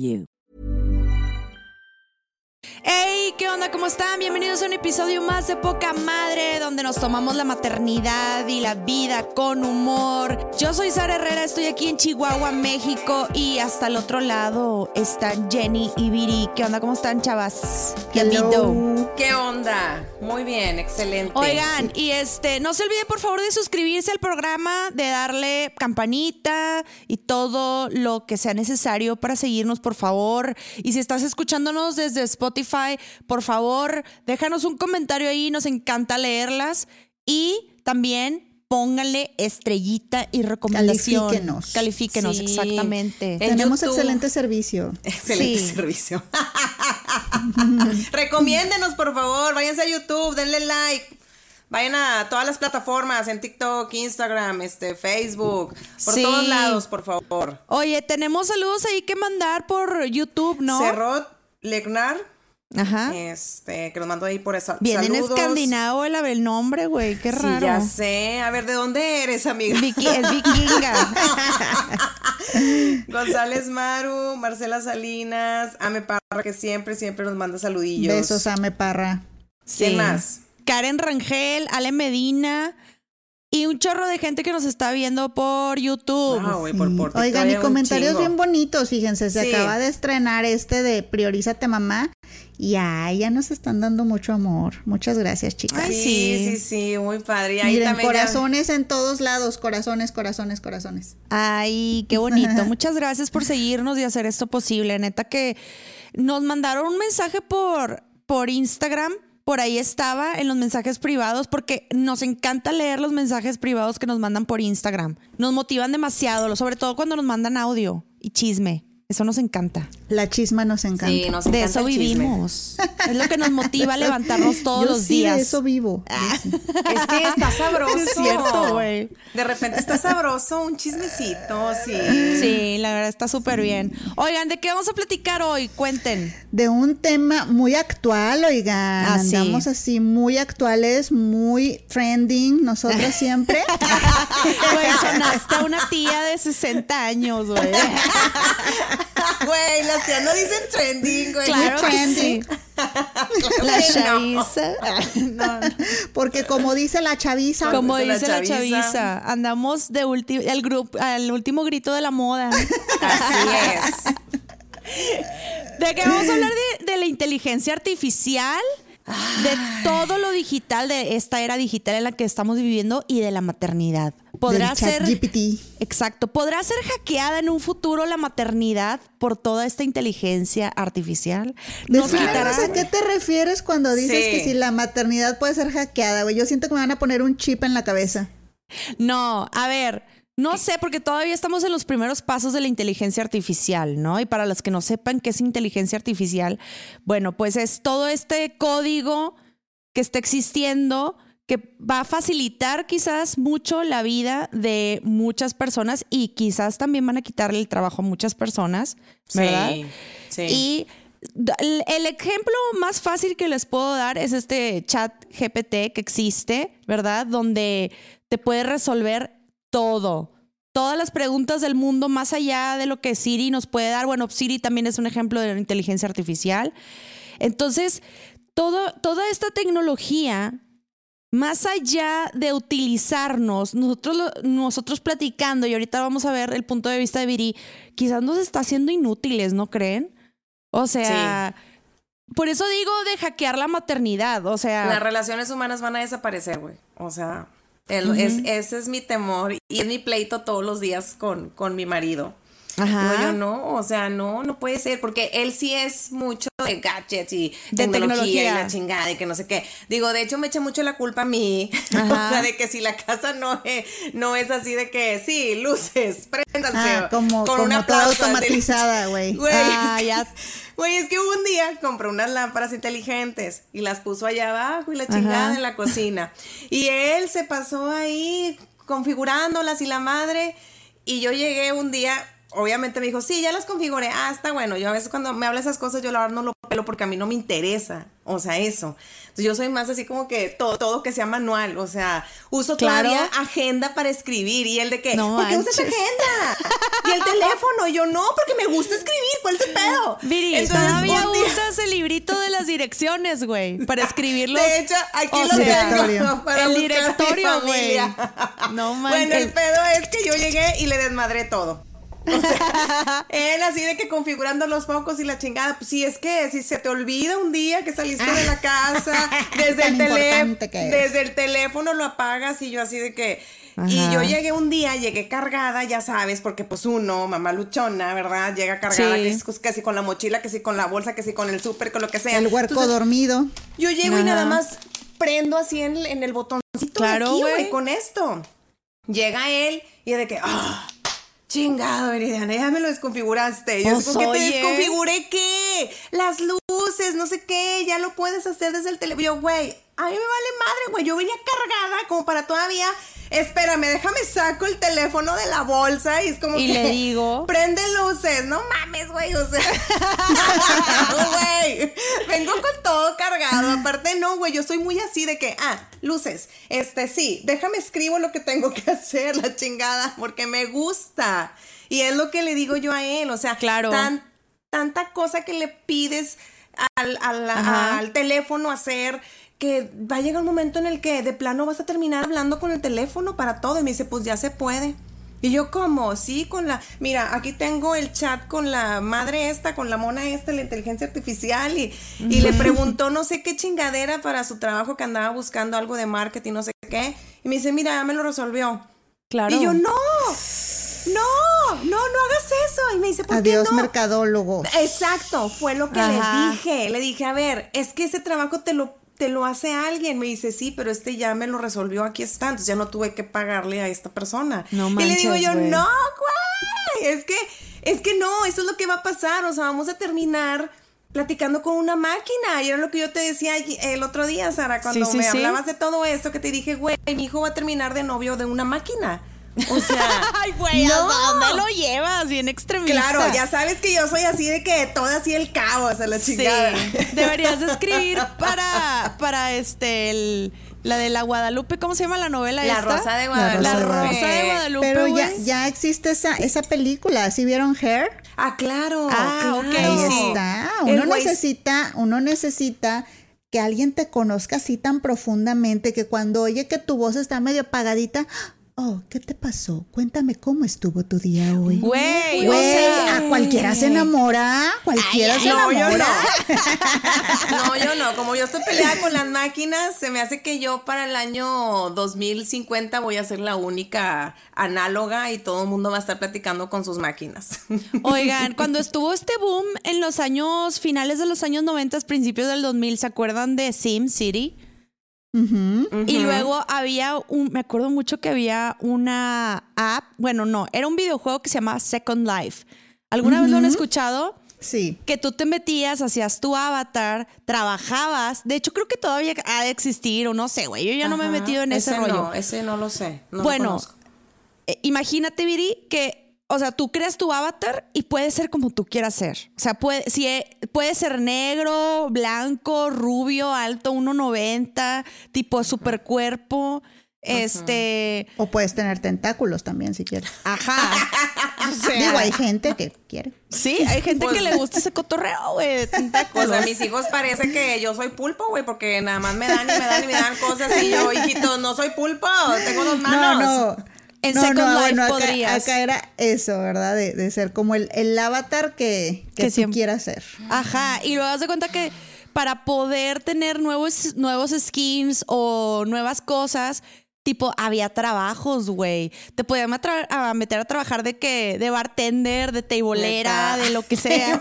you. ¿Qué onda? ¿Cómo están? Bienvenidos a un episodio más de Poca Madre, donde nos tomamos la maternidad y la vida con humor. Yo soy Sara Herrera, estoy aquí en Chihuahua, México, y hasta el otro lado están Jenny y Viri. ¿Qué onda? ¿Cómo están, chavas? ¿Qué? ¿Qué onda? Muy bien, excelente. Oigan, y este, no se olviden por favor de suscribirse al programa, de darle campanita y todo lo que sea necesario para seguirnos, por favor. Y si estás escuchándonos desde Spotify, por favor, déjanos un comentario ahí, nos encanta leerlas. Y también pónganle estrellita y recomendación. Califíquenos. Califíquenos, Sí. exactamente. En Tenemos YouTube. excelente servicio. Excelente Sí. servicio. Recomiéndenos, por favor. Váyanse a YouTube, denle like. Vayan a todas las plataformas, en TikTok, Instagram, este, Facebook, por Sí. todos lados, por favor. Oye, tenemos saludos ahí que mandar por YouTube, ¿no? Cerrot Legnar, Ajá. este, que nos mandó ahí por esa. Bien en escandinavo el, el nombre, güey. Qué Sí, raro. ya sé. A ver, ¿de dónde eres, amiga? Vicky- es vikinga. González Maru, Marcela Salinas, Ame Parra, que siempre, siempre nos manda saludillos. Besos, Ame Parra. ¿Quién Sí. más? Karen Rangel, Ale Medina y un chorro de gente que nos está viendo por YouTube. Ah, güey, por, por Oigan, TikTok y comentarios bien bonitos, fíjense, se Sí. acaba de estrenar este de Priorízate Mamá y ay, ya nos están dando mucho amor. Muchas gracias, chicas. Ay, sí, sí. sí, muy padre. Y ahí Miren, también ya- corazones en todos lados, corazones, corazones, corazones. Ay, qué bonito. Muchas gracias por seguirnos y hacer esto posible. Neta que nos mandaron un mensaje por, por Instagram. Por ahí estaba en los mensajes privados porque nos encanta leer los mensajes privados que nos mandan por Instagram. Nos motivan demasiado, sobre todo cuando nos mandan audio y chisme. Eso nos encanta. La chisma nos encanta. Sí, nos De encanta eso el chisme. vivimos. Es lo que nos motiva a levantarnos todos Yo los sí, días. de eso vivo. Es que está sabroso. Es cierto, güey. De repente está sabroso un chismecito, sí. Sí, la verdad está súper bien. Oigan, ¿de qué vamos a platicar hoy? Cuenten. De un tema muy actual, oigan. Ah, sí. Andamos así muy actuales, muy trending, nosotras siempre. Güey, sonaste a una tía de 60 años, güey. Güey, las tías no dicen trending, güey. Claro que sí. La no. chaviza. No, no. Porque como dice la chaviza, Como dice la dice la chaviza. chaviza, andamos de ulti- al, grupo al último grito de la moda. Así es. ¿De qué vamos a hablar de, de la inteligencia artificial? De todo lo digital, de esta era digital en la que estamos viviendo y de la maternidad. ¿Podrá del ser. ChatGPT. Exacto. ¿Podrá ser hackeada en un futuro la maternidad por toda esta inteligencia artificial? ¿Nos quitará? a qué te refieres cuando dices Sí. que si la maternidad puede ser hackeada, güey. Yo siento que me van a poner un chip en la cabeza. No, a ver, no sé, porque todavía estamos en los primeros pasos de la inteligencia artificial, ¿no? Y para los que no sepan qué es inteligencia artificial, bueno, pues es todo este código que está existiendo que va a facilitar quizás mucho la vida de muchas personas y quizás también van a quitarle el trabajo a muchas personas, ¿verdad? Sí, sí. Y el ejemplo más fácil que les puedo dar es este chat GPT que existe, ¿verdad? Donde te puede resolver todo. Todas las preguntas del mundo, más allá de lo que Siri nos puede dar. Bueno, Siri también es un ejemplo de inteligencia artificial. Entonces, todo, toda esta tecnología, más allá de utilizarnos, nosotros, nosotros platicando, y ahorita vamos a ver el punto de vista de Viri, quizás nos está haciendo inútiles, ¿no creen? O sea, por eso digo de hackear la maternidad, o sea, Las relaciones humanas van a desaparecer, güey. O sea, el- es, ese es mi temor y es mi pleito todos los días con, con mi marido. Ajá. Digo yo, no, o sea, no, no puede ser, porque él sí es mucho de gadgets y De tecnología, tecnología. y la chingada y que no sé qué. Digo, de hecho me echa mucho la culpa a mí, Ajá. o sea, de que si la casa no es, no es así de que, sí, luces, préndanse. Ah, como, con como una toda automatizada, güey. Güey, Ah, es que- ya. Güey, es que un día compró unas lámparas inteligentes y las puso allá abajo y la Ajá. chingada en la cocina. Y él se pasó ahí configurándolas y la madre. Y yo llegué un día, obviamente me dijo, sí, ya las configuré. Ah, está bueno. Yo a veces cuando me habla esas cosas, yo la verdad no lo pelo porque a mí no me interesa. O sea, eso. Entonces yo soy más así como que todo, todo que sea manual. O sea, uso Claro. todavía agenda para escribir. Y él de que, No ¿por qué usas agenda? Y el teléfono. Y yo, no, porque me gusta escribir. ¿Cuál es el pedo? Viri, Entonces, todavía día- usas el librito de las direcciones, güey, para escribirlos. De hecho, aquí O lo sea, tengo para el directorio, güey. No Bueno, el pedo es que yo llegué y le desmadré todo. O sea, él así de que configurando los focos y la chingada. Pues si es que si se te olvida un día que saliste de la casa, desde el teléfono, desde el teléfono lo apagas y yo así de que. Y yo llegué un día, llegué cargada, ya sabes, porque pues uno, mamá luchona, ¿verdad? Llega cargada, Sí. que si, que si con la mochila, que si con la bolsa, que si con el súper, con lo que sea. El huerco Entonces, dormido. yo llego y nada más prendo así en, en el botoncito Claro, de aquí, güey. con esto. Llega él y es de que, ah, chingado, Viridiana, ya me lo desconfiguraste. Yo, Pues, ¿por qué te desconfiguré qué? Las luces, no sé qué, ya lo puedes hacer desde el teléfono. Yo, güey, a mí me vale madre, güey. Yo venía cargada como para todavía. Espérame, déjame saco el teléfono de la bolsa y es como Y que. le digo- Prende luces, no mames, güey. O sea. Güey. Vengo con todo cargado. Aparte, no, güey. Yo soy muy así de que, ah, luces. Este, sí, déjame escribo lo que tengo que hacer, la chingada, porque me gusta. Y es lo que le digo yo a él. O sea, Claro. tan- tanta cosa que le pides al, al teléfono hacer que va a llegar un momento en el que de plano vas a terminar hablando con el teléfono para todo. Y me dice, pues ya se puede. Y yo, como Sí, con la. Mira, aquí tengo el chat con la madre esta, con la mona esta, la inteligencia artificial. Y, y le preguntó no sé qué chingadera para su trabajo que andaba buscando algo de marketing, no sé qué. Y me dice, mira, ya me lo resolvió. Claro. Y yo, no, no, no, no hagas eso. Y me dice, ¿por Adiós, qué no? mercadólogo. Exacto, fue lo que Ajá. le dije. Le dije, a ver, es que ese trabajo te lo, te lo hace alguien. Me dice, sí, pero este ya me lo resolvió, aquí está. Entonces ya no tuve que pagarle a esta persona. No y le digo manches, yo, no, güey. Es que, es que no, eso es lo que va a pasar. O sea, vamos a terminar platicando con una máquina. Y era lo que yo te decía el otro día, Sara, cuando Sí, sí, me sí. hablabas de todo esto, que te dije, güey, mi hijo va a terminar de novio de una máquina. O sea, Ay, güey, no. ¿hasta dónde lo llevas? Bien extremista. Claro, ya sabes que yo soy así de que todo así el caos, a la Sí, chingada. deberías de escribir para, para este el La de la Guadalupe, ¿cómo se llama la novela La esta? Rosa de La Guadalupe. La Rosa de Rosa de Guadalupe. Pero ya, ya existe esa, esa película, ¿sí vieron Hair? Ah, claro. Ah, ok, claro. Ahí sí. está. Uno necesita, uno necesita que alguien te conozca así tan profundamente que cuando oye que tu voz está medio apagadita, oh, ¿qué te pasó? Cuéntame cómo estuvo tu día hoy. Güey, o sea, a cualquiera se enamora, cualquiera se No, yo enamora. no. No, yo no. Como yo estoy peleada con las máquinas, se me hace que yo para el año 2050 voy a ser la única análoga y todo el mundo va a estar platicando con sus máquinas. Oigan, cuando estuvo este boom en los años finales de los años 90, principios del 2000, ¿se acuerdan de Sim City? Y luego había un, me acuerdo mucho que había una app, bueno, no, era un videojuego que se llamaba Second Life. ¿Alguna vez lo han escuchado? Sí. Que tú te metías, hacías tu avatar, trabajabas. De hecho, creo que todavía ha de existir, o no sé, güey. Yo ya no me he metido en ese, ese rollo. No, ese no lo sé. no bueno, eh, imagínate, Viri, que, o sea, tú creas tu avatar y puede ser como tú quieras ser. O sea, puede, si e- puede ser negro, blanco, rubio, alto, 1.90, tipo super cuerpo. Este, O puedes tener tentáculos también si quieres. ajá. O sea, Digo, hay gente que quiere. sí, hay gente que le gusta ese cotorreo, güey. de tentáculos. Pues a mis hijos parece que yo soy pulpo, güey, porque nada más me dan y me dan y me dan cosas y yo, hijito, no soy pulpo, tengo dos manos. No, no. En no, Second no, Life bueno, acá, podrías. acá era eso, ¿verdad? De, de ser como el, el avatar que, que, Que tú quieras ser. Ajá, y luego das de cuenta que para poder tener nuevos, nuevos skins o nuevas cosas, tipo, había trabajos, güey. Te podían a meter a trabajar de que, de bartender, de teibolera, de lo que sea.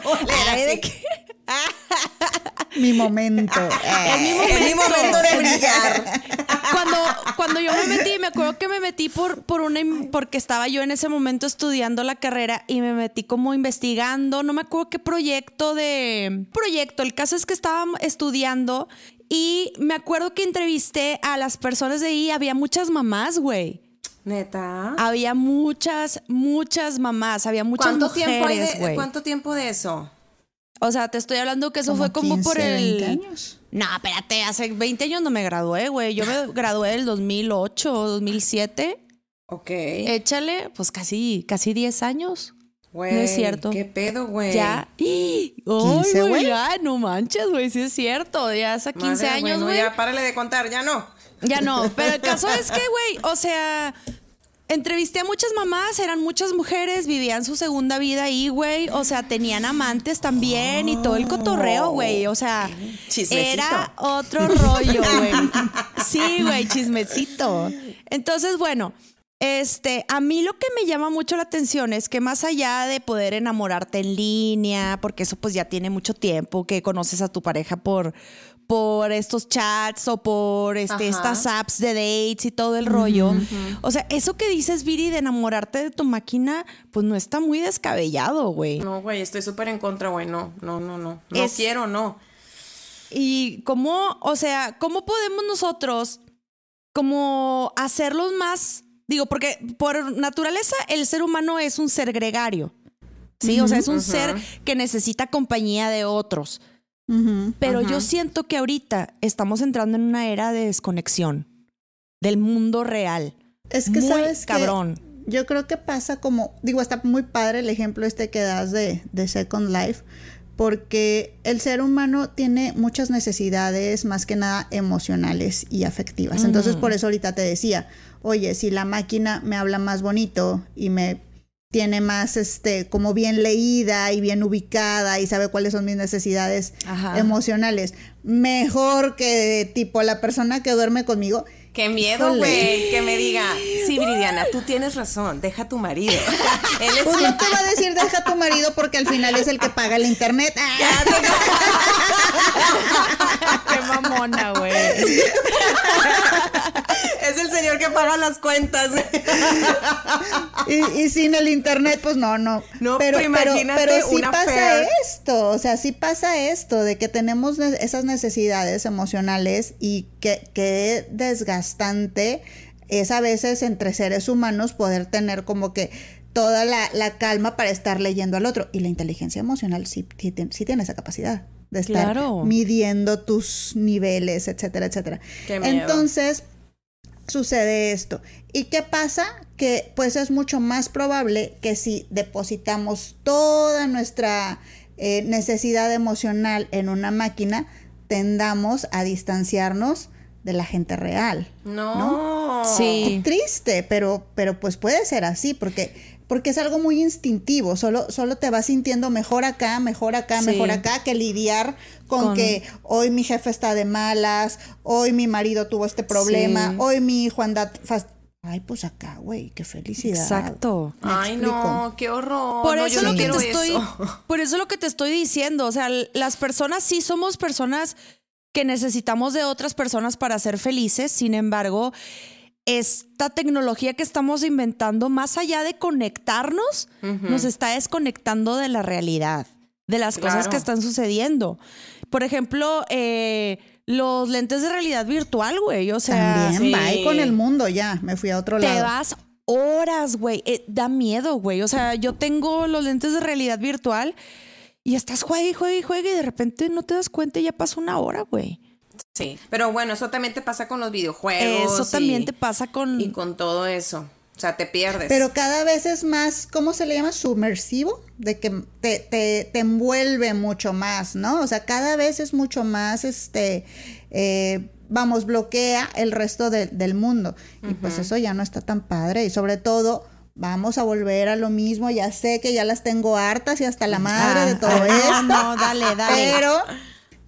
Ay, de que- Mi momento. Eh, Es mi momento de brillar. cuando, cuando yo me metí, me acuerdo que me metí por, por una, porque estaba yo en ese momento estudiando la carrera y me metí como investigando, no me acuerdo qué proyecto de proyecto. El caso es que estaba estudiando y me acuerdo que entrevisté a las personas de ahí, había muchas mamás, güey. Neta. Había muchas, muchas mamás, había muchas ¿Cuánto tiempo hay mujeres, de, güey. cuánto tiempo de eso? O sea, te estoy hablando que eso como fue como 15, por el 20 años. No, espérate, hace 20 años no me gradué, güey. Yo me gradué del 2008 o 2007. Ok. Échale, pues casi, casi 10 años. Güey, no es cierto. ¿Qué pedo, güey? Ya. ¡Ay, 15, güey! Ya, no manches, güey, sí es cierto. Ya hace 15 Madre, años, güey. Ya, párale de contar, ya no. Ya no, pero el caso es que, güey, o sea, entrevisté a muchas mamás, eran muchas mujeres, vivían su segunda vida ahí, güey. O sea, tenían amantes también y todo el cotorreo, güey. O sea, Chismecito. era otro rollo, güey. Sí, güey, chismecito. Entonces, bueno. Este, a mí lo que me llama mucho la atención es que más allá de poder enamorarte en línea, porque eso pues ya tiene mucho tiempo, que conoces a tu pareja por, por estos chats o por este, estas apps de dates y todo el rollo. O sea, eso que dices, Viri, de enamorarte de tu máquina, pues no está muy descabellado, güey. No, güey, estoy súper en contra, güey. No, no, no, no. No Es- quiero, no. Y cómo, o sea, ¿cómo podemos nosotros como hacerlos más, digo, porque por naturaleza el ser humano es un ser gregario. Sí, o sea, es un ser que necesita compañía de otros. Pero yo siento que ahorita estamos entrando en una era de desconexión del mundo real. Es que Muy sabes que cabrón. yo creo que pasa como, digo, está muy padre el ejemplo este que das de, de Second Life, porque el ser humano tiene muchas necesidades, más que nada emocionales y afectivas. Entonces, por eso ahorita te decía, oye, si la máquina me habla más bonito y me tiene más, este, como bien leída y bien ubicada y sabe cuáles son mis necesidades Ajá. emocionales, mejor que tipo la persona que duerme conmigo. Qué miedo, güey, que me diga, sí, Viridiana, tú tienes razón, deja a tu marido. Él es Pues no te va a decir deja a tu marido porque al final es el que paga el internet. Ah, Qué mamona, güey. es el señor que paga las cuentas. y, y sin el internet, pues no, no. No, pero, pero pero, imagínate pero sí una pasa fair. esto, o sea, sí pasa esto de que tenemos ne- esas necesidades emocionales y que, que desgastante es a veces entre seres humanos poder tener como que toda la, la calma para estar leyendo al otro. Y la inteligencia emocional sí, sí, tiene- sí tiene esa capacidad. De estar Claro. midiendo tus niveles, etcétera, etcétera. Qué. Entonces, sucede esto. ¿Y qué pasa? Que pues es mucho más probable que si depositamos toda nuestra eh, necesidad emocional en una máquina, tendamos a distanciarnos de la gente real. No. Sí. Qué triste, pero, pero pues puede ser así, porque, porque es algo muy instintivo, solo, solo te vas sintiendo mejor acá, mejor acá, Sí. mejor acá, que lidiar con, Con- que hoy mi jefe está de malas, hoy mi marido tuvo este problema, Sí. hoy mi hijo anda... fas- Ay, pues acá, güey, qué felicidad. Exacto. Ay, no, qué horror. Por No, eso yo lo que te estoy, por eso lo que te estoy diciendo, o sea, las personas sí somos personas que necesitamos de otras personas para ser felices, sin embargo, esta tecnología que estamos inventando, más allá de conectarnos, nos está desconectando de la realidad, de las cosas que están sucediendo. Por ejemplo, eh, los lentes de realidad virtual, güey, o sea, También, sí. bye con el mundo, ya, me fui a otro te lado. vas horas, güey. Eh, da miedo, güey. O sea, yo tengo los lentes de realidad virtual y estás juegue y juegue y juegue y de repente no te das cuenta y ya pasó una hora, güey. Sí, pero bueno, eso también te pasa con los videojuegos. Eso también te pasa con... Y con todo eso. O sea, te pierdes. Pero cada vez es más, ¿cómo se le llama? Sumersivo, de que te, te, te envuelve mucho más, ¿no? O sea, cada vez es mucho más, este, eh, vamos, bloquea el resto de- del mundo. Y pues eso ya no está tan padre. Y sobre todo, vamos a volver a lo mismo. Ya sé que ya las tengo hartas y hasta la madre de todo Ah, esto. No, dale, dale. Pero,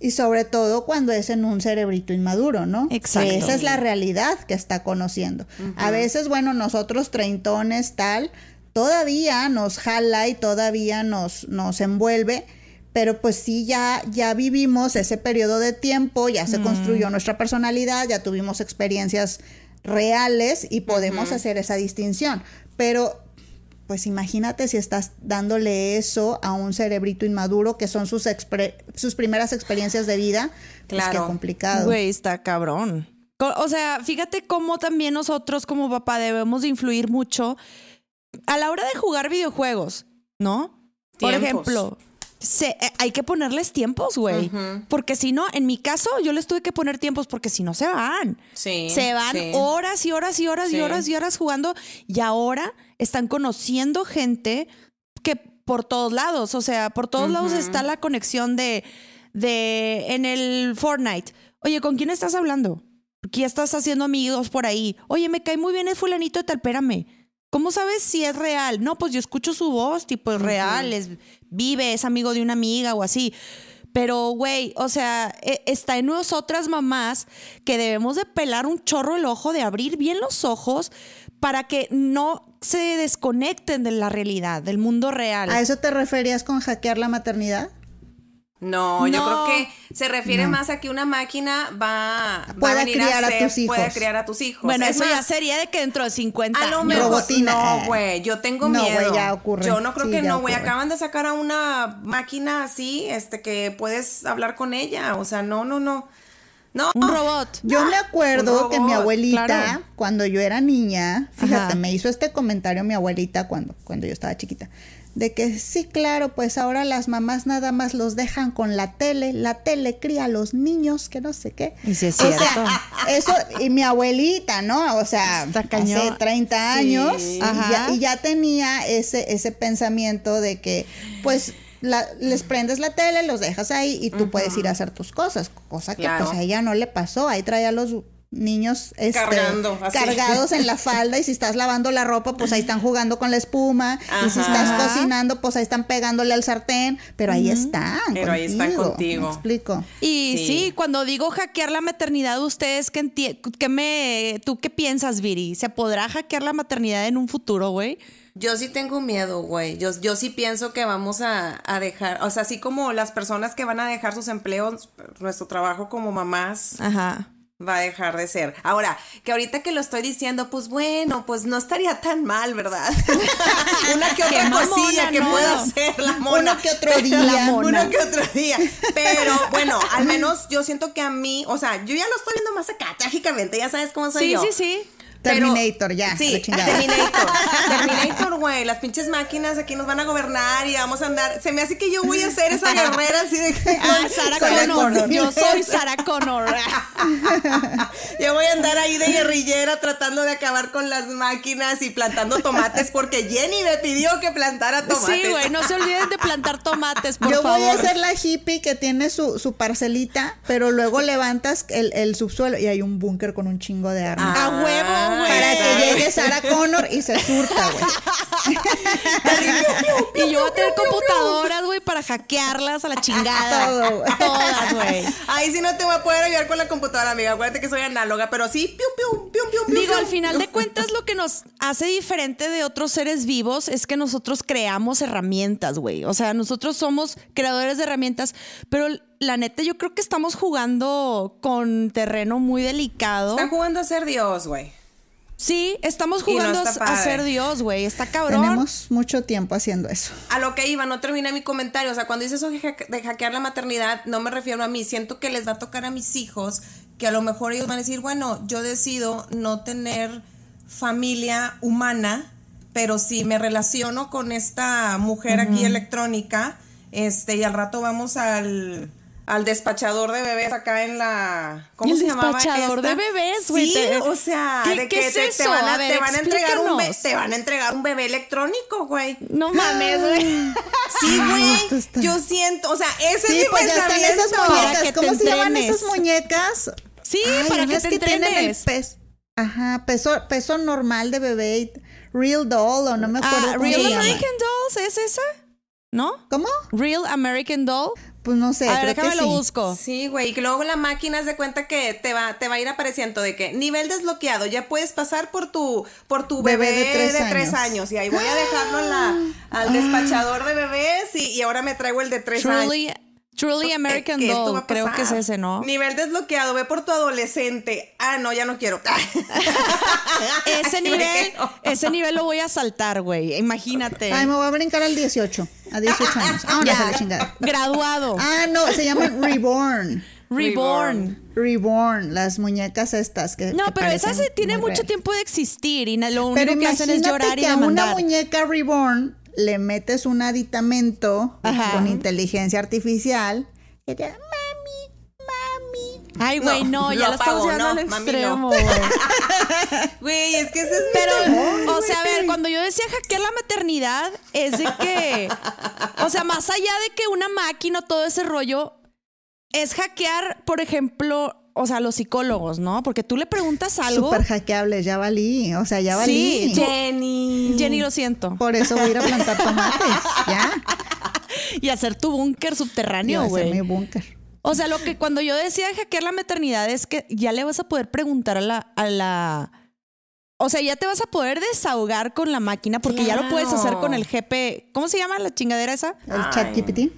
y sobre todo cuando es en un cerebrito inmaduro, ¿no? Exacto. Que esa es la realidad que está conociendo. A veces, bueno, nosotros treintones, tal, todavía nos jala y todavía nos, nos envuelve. Pero pues sí, ya, ya vivimos ese periodo de tiempo, ya se construyó nuestra personalidad, ya tuvimos experiencias reales y podemos hacer esa distinción. Pero pues imagínate si estás dándole eso a un cerebrito inmaduro que son sus, expre- sus primeras experiencias de vida. Pues Claro. qué complicado. Güey, está cabrón. O sea, fíjate cómo también nosotros como papá debemos de influir mucho a la hora de jugar videojuegos, ¿no? Por ejemplo, se- eh, hay que ponerles tiempos, güey. Porque si no, en mi caso, yo les tuve que poner tiempos porque si no se van. Sí, Se van sí. horas y horas y horas y horas y horas jugando y ahora están conociendo gente que por todos lados, o sea, por todos lados está la conexión de, de en el Fortnite. Oye, ¿con quién estás hablando? ¿Qué estás haciendo amigos por ahí? Oye, me cae muy bien el fulanito de tal, espérame. ¿Cómo sabes si es real? No, pues yo escucho su voz, tipo, es real, es, vive, es amigo de una amiga o así. Pero, güey, o sea, e- está en nosotras mamás que debemos de pelar un chorro el ojo, de abrir bien los ojos para que no se desconecten de la realidad, del mundo real. ¿A eso te referías con hackear la maternidad? No, yo creo que se refiere más a que una máquina va, a venir criar a ser- tus hijos. Puede criar a tus hijos. bueno, Es eso ya sería de que dentro de 50 A lo mejor, Robotina. no, güey, yo tengo No, miedo. güey, ya ocurre. Yo no creo Sí, que no, güey. Acaban de sacar a una máquina así, este, que puedes hablar con ella. O sea, no, no, no. No. Un robot. Yo me acuerdo que mi abuelita, claro. cuando yo era niña, fíjate, Ajá. me hizo este comentario mi abuelita cuando, cuando yo estaba chiquita, de que sí, claro, pues ahora las mamás nada más los dejan con la tele, la tele cría a los niños, que no sé qué. Y sí es O sea, cierto. eso, y mi abuelita, ¿no? O sea, hace 30 Sí. años, y ya, y ya tenía ese, ese pensamiento de que, pues, la- les prendes la tele, los dejas ahí y tú puedes ir a hacer tus cosas, cosa que Claro. pues a ella no le pasó, ahí traía los niños este, Cargando, cargados en la falda y si estás lavando la ropa pues ahí están jugando con la espuma y si estás cocinando pues ahí están pegándole al sartén pero ahí están Pero ahí están contigo. ¿me explico Y Sí. sí. cuando digo hackear la maternidad, ustedes qué qué me tú qué piensas, Viri? ¿Se podrá hackear la maternidad en un futuro, güey? Yo sí tengo miedo, güey. Yo, yo sí pienso que vamos a, a dejar, o sea, así como las personas que van a dejar sus empleos, nuestro trabajo como mamás Ajá. Va a dejar de ser. Ahora, que ahorita que lo estoy diciendo, pues bueno, pues no estaría tan mal, ¿verdad? Una que otra cosilla que ¿no? pueda hacer la mona. Uno que otro día. la Mona. Uno que otro día. Pero bueno, al menos yo siento que a mí, o sea, yo ya lo estoy viendo más acá, trágicamente, ya sabes cómo soy Sí, yo. sí, sí. Terminator, ya, Sí. Terminator. Terminator, güey. Las pinches máquinas aquí nos van a gobernar y vamos a andar. Se me hace que yo voy a ser esa guerrera así de que. Ah, Sarah Sarah Connor. Connor. Yo soy Sarah Connor. Yo voy a andar ahí de guerrillera tratando de acabar con las máquinas y plantando tomates porque Jenny me pidió que plantara tomates. Sí, güey, no se olviden de plantar tomates, por Yo favor. voy a ser la hippie que tiene su, su parcelita, pero luego levantas el, el subsuelo y hay un búnker con un chingo de armas. A huevo, güey. para que llegue Sarah Connor y se surta, güey. Y yo voy a tener computadoras, güey, para hackearlas a la chingada. Todo, güey. Todas, güey. Ahí sí no te voy a poder ayudar con la computadora, amiga. Acuérdate que soy análoga, pero sí, piu, piu, piu, piu, Digo, piu. al final de cuentas, lo que nos hace diferente de otros seres vivos es que nosotros creamos herramientas, güey. O sea, nosotros somos creadores de herramientas, pero la neta, yo creo que estamos jugando con terreno muy delicado. Están jugando a ser Dios, güey. Sí, estamos no jugando a- ser Dios, güey. Está cabrón. Tenemos mucho tiempo haciendo eso. A lo que iba, no terminé mi comentario. O sea, cuando dices eso de hackear la maternidad, no me refiero a mí. Siento que les va a tocar a mis hijos, que a lo mejor ellos van a decir, bueno, yo decido no tener familia humana, pero si me relaciono con esta mujer aquí electrónica, este, y al rato vamos al, al despachador de bebés acá en la. ¿Cómo El se llamaba? despachador esta? de bebés, güey, Sí, te- o sea, ¿Qué- de qué que es te, van a, A ver, te van a entregar un be- explícanos. te van a entregar un bebé electrónico, güey. No mames, güey. Sí, güey. Yo siento, o sea, ese Sí, es mi pues ya están esas pensamiento. Muñecas. que te ¿Cómo se llaman esas muñecas? Sí, Ay, para que te tienen el entrenes. peso. Ajá, peso, peso normal de bebé. Real doll, o no me acuerdo Ah, cómo Real se llama. American Dolls, ¿es esa? ¿No? ¿Cómo? Real American Doll. Pues no sé, a ver, creo déjame que lo sí. busco. Sí, güey, y que luego la máquina se cuenta que te va, te va a ir apareciendo de que nivel desbloqueado, ya puedes pasar por tu, por tu bebé, Bebé de tres de tres años. años. Y ahí voy a dejarlo en la- al despachador de bebés y, y ahora me traigo el de tres años. Truly, American Que va Doll, creo que es ese, ¿no? Nivel desbloqueado, ve por tu adolescente. Ah, no, ya no quiero. Ese nivel, ese nivel lo voy a saltar, güey. Imagínate. Ay, me voy a brincar al 18. A 18 años. Ah, Ya. la chingada. Graduado. Ah, no, se llaman Reborn. Reborn. Reborn, las muñecas estas que. No, que pero esa parecen se tiene mucho tiempo de existir y lo único Pero que hacen es imagínate llorar y que a una muñeca Reborn le metes un aditamento Ajá. con inteligencia artificial y te mami, mami. Ay, güey, no, No, ya lo estamos llevando no, al extremo, güey. Güey, es que ese es mi Pero, temor, o sea, a ver, cuando yo decía hackear la maternidad, es de que, o sea, más allá de que una máquina, todo ese rollo, es hackear, por ejemplo, o sea, los psicólogos, ¿no? Porque tú le preguntas algo. Súper hackeable, ya valí. O sea, ya Sí, valí. Jenny. Jenny, lo siento. Por eso voy a ir a plantar tomates. ya. Y hacer tu búnker subterráneo, a hacer mi güey. búnker. O sea, lo que cuando yo decía hackear la maternidad es que ya le vas a poder preguntar a la, a la. O sea, ya te vas a poder desahogar con la máquina porque ya lo puedes hacer con el GP. ¿Cómo se llama la chingadera esa? El Ay. chat GPT.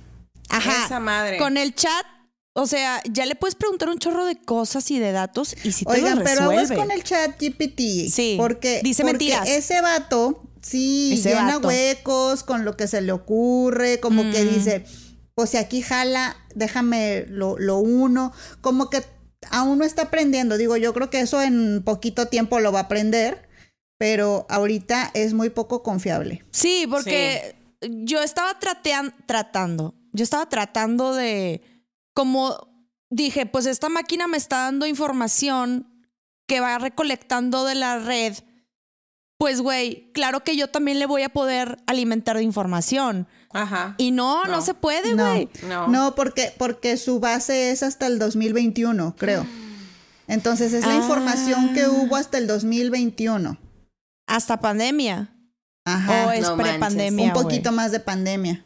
Ajá. Esa madre. Con el chat, o sea, ya le puedes preguntar un chorro de cosas y de datos y si te Oigan, lo pero aguas con el chat GPT. Sí, Porque, dice porque mentiras. ese vato, sí, Ese llena vato. huecos con lo que se le ocurre, como que Mm. dice, pues si aquí jala, déjame lo, lo uno. Como que aún no está aprendiendo. Digo, yo creo que eso en poquito tiempo lo va a aprender, pero ahorita es muy poco confiable. Sí, porque yo estaba tratean- tratando, yo estaba tratando de, como dije, pues esta máquina me está dando información que va recolectando de la red. Pues, güey, claro que yo también le voy a poder alimentar de información. Ajá. Y no, no, No. se puede, No, güey. No. no, porque, porque su base es hasta el 2021, creo. Entonces es la Ah. información que hubo hasta el 2021. Hasta pandemia. Ajá. o es no prepandemia. un poquito más de pandemia.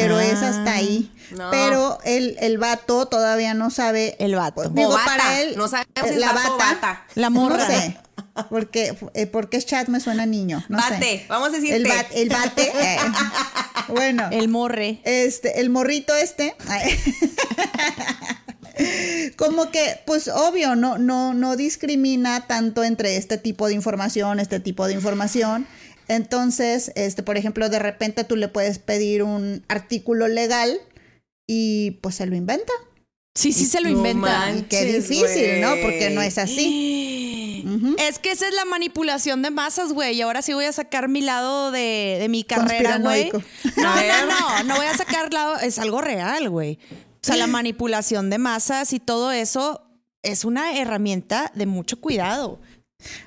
Pero es hasta ahí. No. Pero el, el vato todavía no sabe. El vato. Digo, O bata. para él. No si es la vato bata. bata. La morra. No sé. Porque, eh, porque es chat me suena niño. No Bate, sé. vamos a decirte. El, bat- el bate. eh. Bueno. El morre. Este, el morrito este. Como que, pues obvio, no, no, no discrimina tanto entre este tipo de información, este tipo de información. Entonces, este, por ejemplo, de repente tú le puedes pedir un artículo legal y pues se lo inventa. Sí, sí se lo No inventa. manches, Y qué difícil, ¿no? Porque no es así. Es que esa es la manipulación de masas, güey. Y ahora sí voy a sacar mi lado de, de mi carrera, güey. No, no, no, no voy a sacar lado, es algo real, güey. O sea, la manipulación de masas y todo eso es una herramienta de mucho cuidado.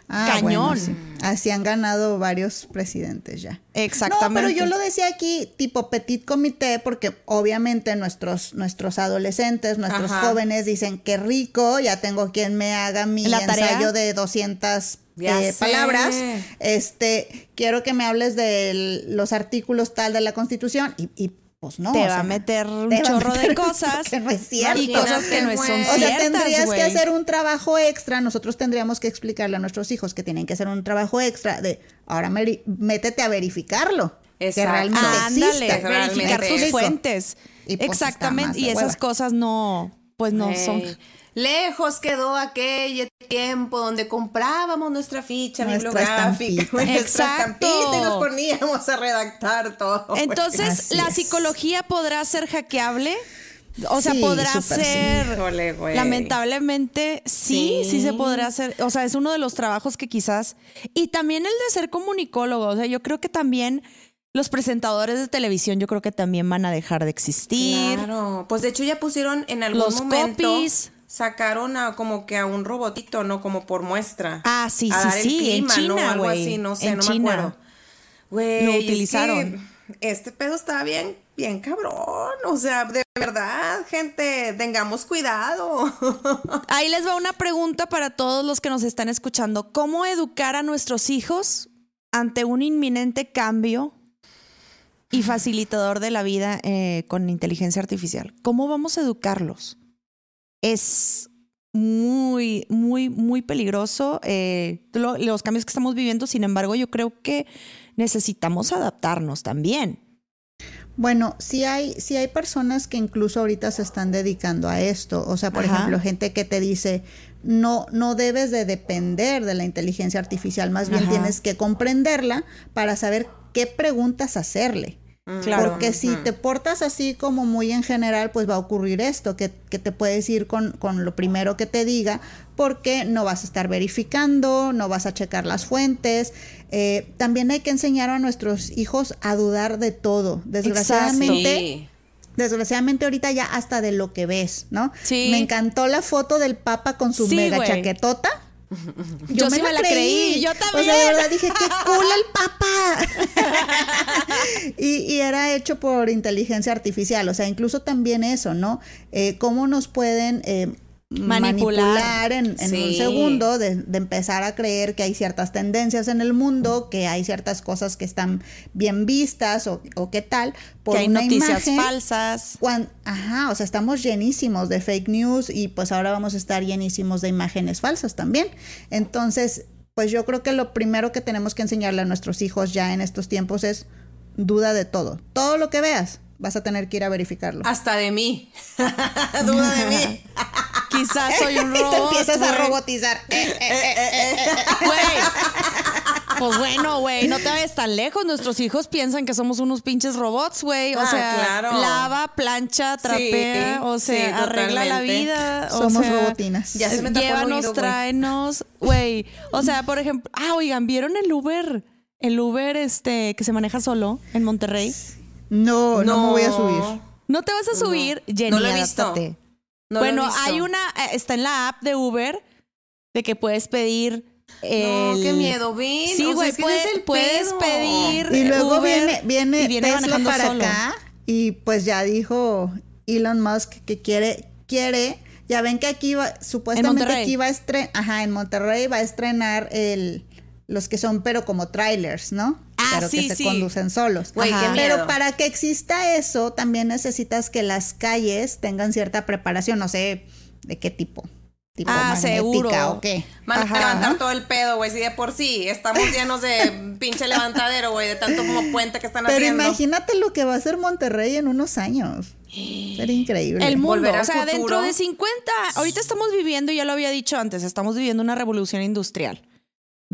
Ah, bueno, Cañón. sí. Así han ganado varios presidentes ya. Exactamente. No, pero yo lo decía aquí tipo petit comité porque obviamente nuestros, nuestros adolescentes, nuestros Ajá. jóvenes dicen qué rico, ya tengo quien me haga mi ¿La tarea? ensayo de 200 Ya eh, palabras. Este, quiero que me hables de los artículos tal de la Constitución y, y, pues no. te o va sea, a meter un chorro meter de cosas. que no es cierto. Y cosas que no son güey. O sea, ciertas, tendrías que hacer un trabajo extra. Nosotros tendríamos que explicarle a nuestros hijos que tienen que hacer un trabajo extra de ahora métete a verificarlo. Que Exacto. realmente Ándale, exista. verificar tus fuentes. Y, pues, Exactamente. Y esas hueva. cosas no, pues no son. Lejos quedó aquel tiempo donde comprábamos nuestra ficha Nuestra bibliográfica, estampita. nuestra Exacto. estampita y nos poníamos a redactar todo. Entonces, Así ¿la es. psicología podrá ser hackeable? O sea, Sí, podrá sí. ser. Híjole, güey. Lamentablemente, sí, sí, Sí. se podrá hacer. O sea, es uno de los trabajos que quizás. Y también el de ser comunicólogo. O sea, yo creo que también los presentadores de televisión, yo creo que también van a dejar de existir. Claro, pues de hecho ya pusieron en algún Los momento copies. Sacaron a como que a un robotito, no como por muestra. Ah, sí, a sí, dar el sí, en. China, Algo güey. así, no sé, En no China. me acuerdo. Güey, Lo es que utilizaron. este pedo está bien, bien cabrón. O sea, de verdad, gente, tengamos cuidado. Ahí les va una pregunta para todos los que nos están escuchando. ¿Cómo educar a nuestros hijos ante un inminente cambio y facilitador de la vida eh, con inteligencia artificial? ¿Cómo vamos a educarlos? Es muy, muy, muy peligroso eh, lo- los cambios que estamos viviendo. Sin embargo, yo creo que necesitamos adaptarnos también. Bueno, sí hay, sí hay personas que incluso ahorita se están dedicando a esto. O sea, por Ajá. ejemplo, gente que te dice, no, no debes de depender de la inteligencia artificial, más bien Ajá. tienes que comprenderla para saber qué preguntas hacerle. Claro. Porque si te portas así como muy en general, pues va a ocurrir esto, que, que te puedes ir con, con lo primero que te diga, porque no vas a estar verificando, no vas a checar las fuentes. Eh, también hay que enseñar a nuestros hijos a dudar de todo. Desgraciadamente, Sí. desgraciadamente ahorita ya hasta de lo que ves, ¿no? Sí. Me encantó la foto del Papa con su Sí, mega chaquetota. Yo sí me la creí, yo O sea, también. de verdad dije, qué cool el Papa. y, y era hecho por inteligencia artificial. O sea, incluso también eso, ¿no? Eh, ¿Cómo nos pueden eh, Manipular. manipular, en, en un segundo de, de empezar a creer que hay ciertas tendencias en el mundo, que hay ciertas cosas que están bien vistas o, o qué tal, por que hay una noticias imagen, falsas. cuan- ajá, o sea, estamos llenísimos de fake news y pues ahora vamos a estar llenísimos de imágenes falsas también. Entonces, pues yo creo que lo primero que tenemos que enseñarle a nuestros hijos ya en estos tiempos es duda de todo. Todo lo que veas, vas a tener que ir a verificarlo. Hasta de mí. Duda de mí. Quizás soy un Y te robot. empiezas a güey. robotizar. Eh, eh, eh, eh, eh. Güey. Pues bueno, güey, no te vayas tan lejos. Nuestros hijos piensan que somos unos pinches robots, güey. O Ah, sea, claro. lava, plancha, trapea, o sí, sea, arregla la vida. o Somos sea, robotinas. Ya se me Llévanos, oído, tráenos, güey. O sea, por ejemplo, ah, oigan, ¿vieron el Uber? El Uber este que se maneja solo en Monterrey. No, no, me voy a subir. No te vas a subir, Jenny, No lo he visto. adáptate. No bueno, hay una, eh, está en la app de Uber de que puedes pedir. No, el- qué miedo, Vin. Sí, O sea, güey, que puedes, el puedes pedir. Y luego Uber viene, viene, y viene Tesla para solo. acá y pues ya dijo Elon Musk que quiere, quiere, ya ven que aquí va, supuestamente aquí va a estrenar, ajá, en Monterrey va a estrenar el, los que son pero como trailers, ¿no? Ah, pero sí, que se sí. conducen solos. Qué miedo. Pero para que exista eso, también necesitas que las calles tengan cierta preparación, no sé de qué tipo. Tipo Ah, magnética seguro. o qué. Van a Ajá. levantar todo el pedo, güey. Si de por sí estamos llenos de pinche levantadero, güey, de tanto como puente que están Pero haciendo. imagínate lo que va a hacer Monterrey en unos años. Sería increíble. El mundo, o sea, dentro de 50, ahorita estamos viviendo, ya lo había dicho antes, estamos viviendo una revolución industrial,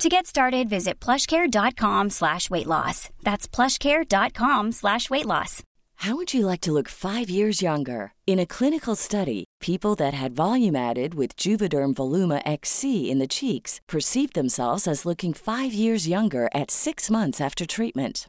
To get started, visit plushcare.com slash weight loss. That's plushcare.com slash weight loss. How would you like to look five years younger? In a clinical study, people that had volume added with Juvederm Voluma XC in the cheeks perceived themselves as looking five years younger at six months after treatment.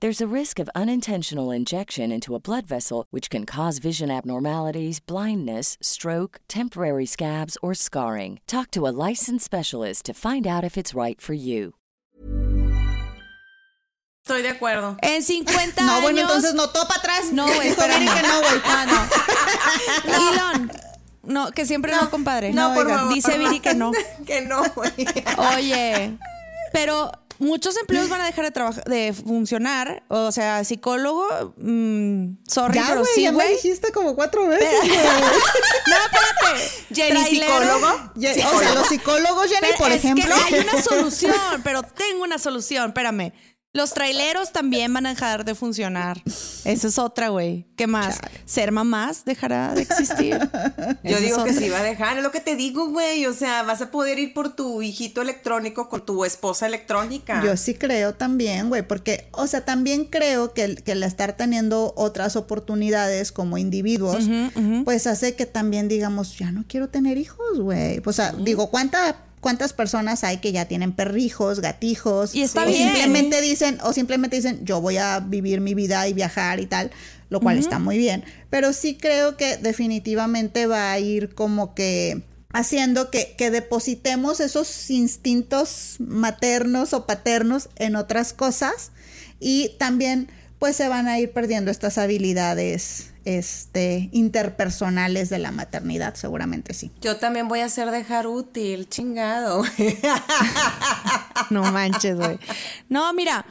There's a risk of unintentional injection into a blood vessel, which can cause vision abnormalities, blindness, stroke, temporary scabs, or scarring. Talk to a licensed specialist to find out if it's right for you. Estoy de acuerdo. En 50 No, años. bueno, entonces no topa atrás. No, güey, Dijo Viri que no, güey. Ah, no. Elon. No, que siempre no, compadre. No, por favor. Dice Viri que no. que no, güey. Oye, pero muchos empleos van a dejar de trabajar, de funcionar. O sea, psicólogo, mm, sorry, Ya, pero güey, sí, ya me dijiste como cuatro veces, güey. No, espérate. Jenny, psicólogo. Ya- O sea, los psicólogos, Jenny, Pero por es ejemplo. que hay una solución, pero tengo una solución, espérame. Los traileros también van a dejar de funcionar. Esa es otra, güey. ¿Qué más? ¿Ser mamás dejará de existir? Yo Esa digo que sí va a dejar, es lo que te digo, güey. O sea, vas a poder ir por tu hijito electrónico con tu esposa electrónica. Yo sí creo también, güey, porque, o sea, también creo que, el- que el estar teniendo otras oportunidades como individuos, pues hace que también digamos, ya no quiero tener hijos, güey. O sea, digo, ¿cuánta, ¿cuántas personas hay que ya tienen perrijos, gatijos? Y está o bien. simplemente dicen, o simplemente dicen, yo voy a vivir mi vida y viajar y tal, lo cual está muy bien. Pero sí creo que definitivamente va a ir como que haciendo que, que depositemos esos instintos maternos o paternos en otras cosas y también pues se van a ir perdiendo estas habilidades este interpersonales de la maternidad, seguramente sí. Yo también voy a hacer dejar útil, chingado. No manches, güey. No, mira,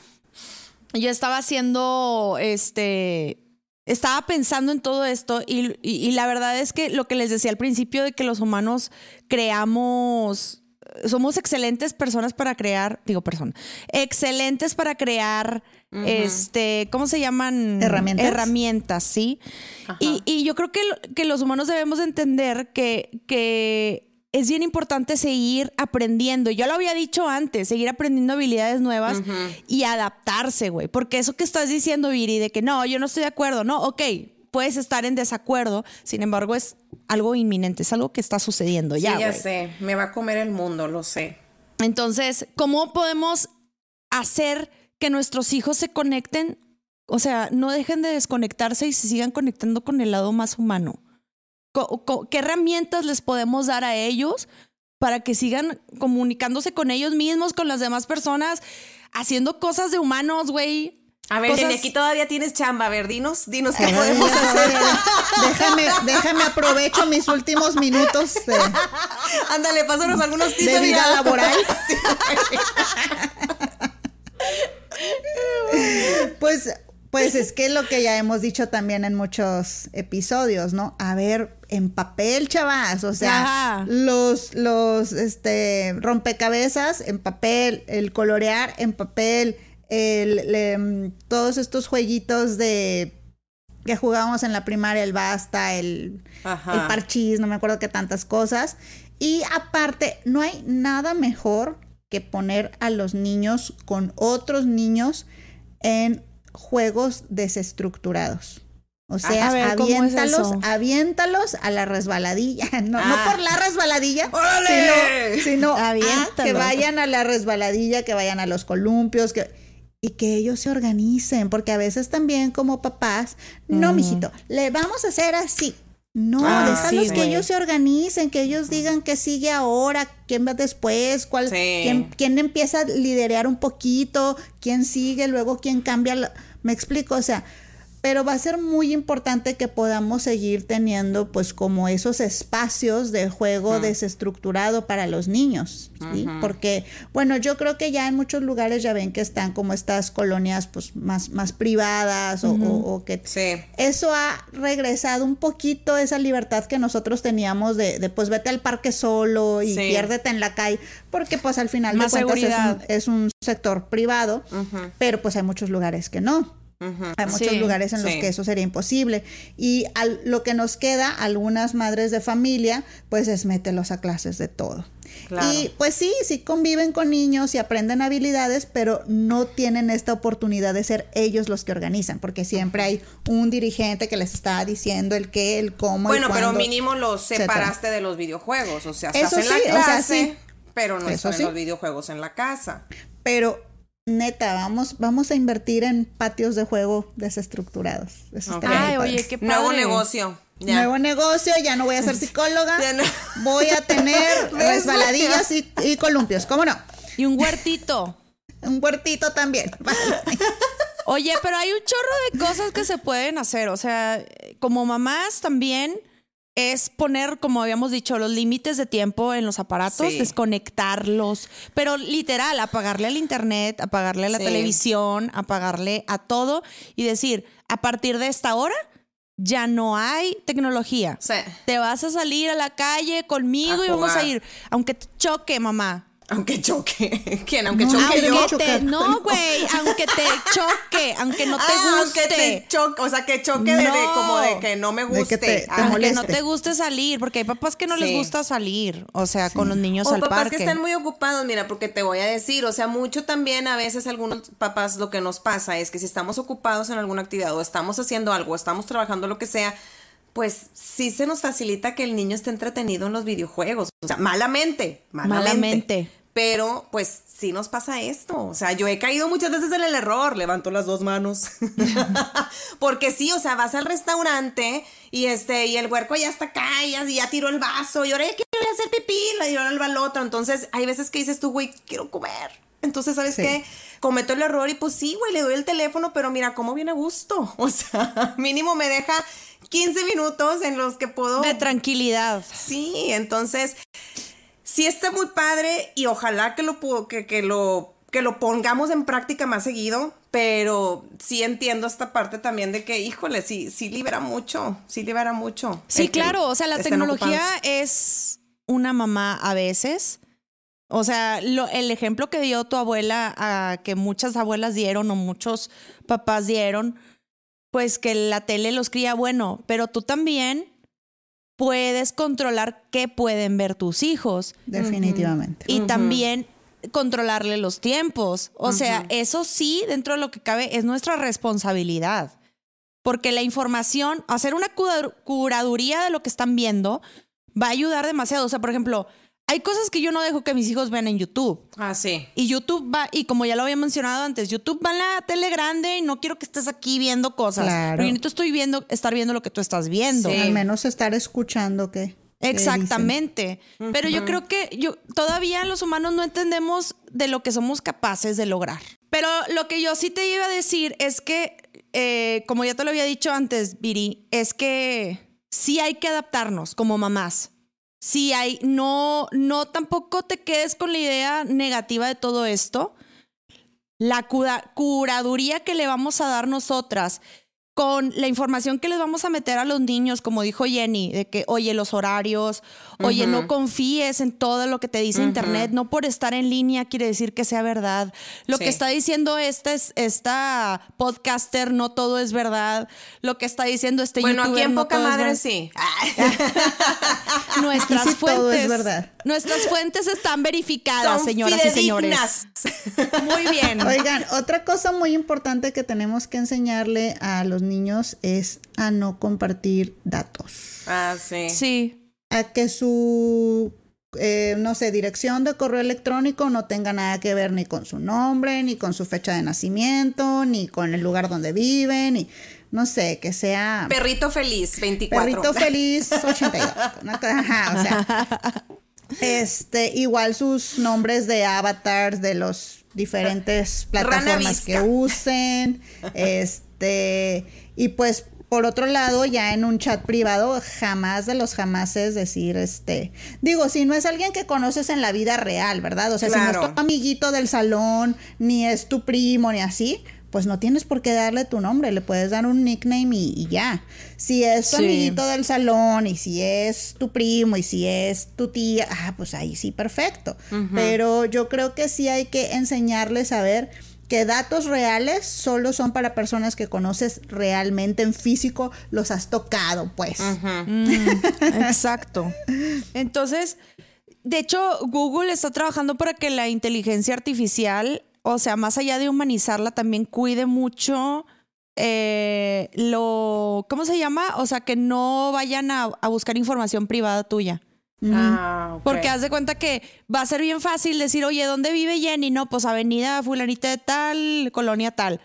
yo estaba haciendo, este, estaba pensando en todo esto y, y- y la verdad es que lo que les decía al principio de que los humanos creamos, somos excelentes personas para crear, digo persona, excelentes para crear, este, ¿cómo se llaman? Herramientas. Herramientas, sí. Y, y yo creo que, que los humanos debemos de entender que, que es bien importante seguir aprendiendo. Yo lo había dicho antes, seguir aprendiendo habilidades nuevas y adaptarse, güey. Porque eso que estás diciendo, Viri, de que no, yo no estoy de acuerdo, no, ok, puedes estar en desacuerdo, sin embargo es algo inminente, es algo que está sucediendo Sí, ya, ya güey. sé, me va a comer el mundo, lo sé. Entonces, ¿cómo podemos hacer que nuestros hijos se conecten? O sea, no dejen de desconectarse y se sigan conectando con el lado más humano. ¿Qué herramientas les podemos dar a ellos para que sigan comunicándose con ellos mismos, con las demás personas, haciendo cosas de humanos, güey? A ver, Cosas- aquí todavía tienes chamba. A ver, dinos, dinos qué podemos ya, hacer. Déjame, déjame aprovecho mis últimos minutos de, Ándale, pásanos algunos tips de vida laboral. Pues, pues es que lo que ya hemos dicho también en muchos episodios, ¿no? A ver, en papel, chavas, o sea, Ajá. los, los, este, rompecabezas en papel, el colorear en papel, el, le- todos estos jueguitos de que jugábamos en la primaria, el basta, el, Ajá. el parchís, no me acuerdo qué tantas cosas. Y aparte, no hay nada mejor que poner a los niños con otros niños en juegos desestructurados. O sea, A ver, ¿cómo es aviéntalos, aviéntalos a la resbaladilla. No, no Ah. por la resbaladilla, ¡Órale! sino, sino a que Aviéntalos. vayan a la resbaladilla, que vayan a los columpios, que y que ellos se organicen, porque a veces también como papás, no, mijito, le vamos a hacer así. No, Ah, sí, que ellos se organicen, que ellos digan qué sigue ahora, quién va después, cuál, Sí. quién, quién empieza a liderear un poquito, quién sigue, luego quién cambia. la- Me explico, o sea, pero va a ser muy importante que podamos seguir teniendo pues como esos espacios de juego desestructurado para los niños, ¿sí? Porque, bueno, yo creo que ya en muchos lugares ya ven que están como estas colonias pues más, más privadas o, o- o que Sí. eso ha regresado un poquito esa libertad que nosotros teníamos de, de, pues vete al parque solo y Sí. piérdete en la calle, porque pues al final Más de cuentas es seguridad. un, es un sector privado, pero pues hay muchos lugares que no. Hay muchos Sí, lugares en los sí. que eso sería imposible. Y al- lo que nos queda, algunas madres de familia, pues es mételos a clases de todo. Claro. Y pues sí, sí conviven con niños y aprenden habilidades, pero no tienen esta oportunidad de ser ellos los que organizan, porque siempre hay un dirigente que les está diciendo el qué, el cómo. Bueno, el pero cuándo, mínimo los etcétera. separaste de los videojuegos. O sea, estás Eso en la sí, o sea, clase, sí. pero no Eso están sí. en los videojuegos en la casa. Pero neta, vamos, vamos a invertir en patios de juego desestructurados. Eso Ay, oye, qué padre. Nuevo negocio. Ya. Nuevo negocio, ya no voy a ser psicóloga. Ya no. Voy a tener resbaladillas y, y columpios. ¿Cómo no? Y un huertito. Un huertito también. Oye, pero hay un chorro de cosas que se pueden hacer. O sea, como mamás también es poner, como habíamos dicho, los límites de tiempo en los aparatos, Sí. desconectarlos. Pero literal, apagarle al internet, apagarle a la Sí. televisión, apagarle a todo y decir, a partir de esta hora ya no hay tecnología. Sí. Te vas a salir a la calle conmigo A y vamos a ir, aunque te choque, mamá. Aunque choque. ¿Quién? Aunque No, choque aunque yo. no Aunque te, no, güey, aunque te choque, aunque no te Ah, guste. aunque te choque. O sea, que choque de, como de que no me De que guste. te- te Ah, Aunque moleste. no te guste salir, porque hay papás que no les gusta salir, o sea, con los niños O al papás parque. que están muy ocupados, mira, porque te voy a decir, o sea, mucho también a veces algunos papás lo que nos pasa es que si estamos ocupados en alguna actividad o estamos haciendo algo, o estamos trabajando lo que sea, pues sí se nos facilita que el niño esté entretenido en los videojuegos, o sea, malamente, malamente. Malamente. Pero pues sí nos pasa esto, o sea, yo he caído muchas veces en el error, levanto las dos manos. Porque sí, o sea, vas al restaurante y este y el huerco ya está acá y ya, tiró el vaso y ahora ya quiero hacer pipí, la dio al otro. Entonces, hay veces que dices tú, güey, quiero comer. Entonces, ¿sabes Sí. qué? Cometo el error y pues sí, güey, le doy el teléfono, pero mira cómo viene a gusto. O sea, mínimo me deja 15 minutos en los que puedo De tranquilidad. Sí, entonces sí está muy padre y ojalá que lo que, que lo que lo pongamos en práctica más seguido, pero sí entiendo esta parte también de que, híjole, sí, sí libera mucho, sí libera mucho. Sí, claro, o sea, la tecnología ocupados. es una mamá a veces. O sea, lo- el ejemplo que dio tu abuela, a que muchas abuelas dieron o muchos papás dieron, pues que la tele los cría bueno, pero tú también puedes controlar qué pueden ver tus hijos Definitivamente. y también controlarle los tiempos. O sea, eso sí, dentro de lo que cabe, es nuestra responsabilidad. Porque la información, hacer una cura- curaduría de lo que están viendo, va a ayudar demasiado. O sea, por ejemplo, hay cosas que yo no dejo que mis hijos vean en YouTube. Ah, sí. Y YouTube va, y como ya lo había mencionado antes, YouTube va en la tele grande y no quiero que estés aquí viendo cosas. Claro. Pero yo necesito estoy viendo, estar viendo lo que tú estás viendo. Sí. Al menos estar escuchando que. Exactamente. Pero yo creo que yo todavía los humanos no entendemos de lo que somos capaces de lograr. Pero lo que yo sí te iba a decir es que, eh, como ya te lo había dicho antes, Viri, es que sí hay que adaptarnos como mamás. Sí hay, no, no tampoco te quedes con la idea negativa de todo esto. La cura- curaduría que le vamos a dar nosotras con la información que les vamos a meter a los niños, como dijo Jenny, de que, oye, los horarios, oye, no confíes en todo lo que te dice Internet, no por estar en línea quiere decir que sea verdad. Lo Sí. que está diciendo esta, es- esta podcaster, no todo es verdad. Lo que está diciendo este Bueno, youtuber, aquí en no poca todo es madre sí. Nuestras sí fuentes, todo es verdad. nuestras fuentes están verificadas, Son señoras y señores. Muy bien. Oigan, otra cosa muy importante que tenemos que enseñarle a los niños es a no compartir datos. Ah, sí. Sí. A que su, eh, no sé, dirección de correo electrónico no tenga nada que ver ni con su nombre, ni con su fecha de nacimiento, ni con el lugar donde viven. Ni... no sé, que sea... Perrito feliz, 24. Perrito feliz, 82. Una cosa- Ajá, o sea. Este, igual sus nombres de avatars de los diferentes plataformas que usen. Este, y pues por otro lado, ya en un chat privado, jamás de los jamases decir, este, digo, si no es alguien que conoces en la vida real, ¿verdad? O sea, si no es tu amiguito del salón, ni es tu primo, ni así, pues no tienes por qué darle tu nombre, le puedes dar un nickname y, y ya. Si es tu Sí. amiguito del salón, y si es tu primo, y si es tu tía, ah, pues ahí sí, perfecto. Pero yo creo que sí hay que enseñarles a ver que datos reales solo son para personas que conoces realmente en físico, los has tocado, pues. Exacto. Entonces, de hecho, Google está trabajando para que la inteligencia artificial, o sea, más allá de humanizarla, también cuide mucho eh, lo, ¿cómo se llama? O sea, que no vayan a, a buscar información privada tuya. Ah. Porque haz de cuenta que va a ser bien fácil decir, oye, ¿dónde vive Jenny? No, pues avenida fulanita de tal, colonia tal.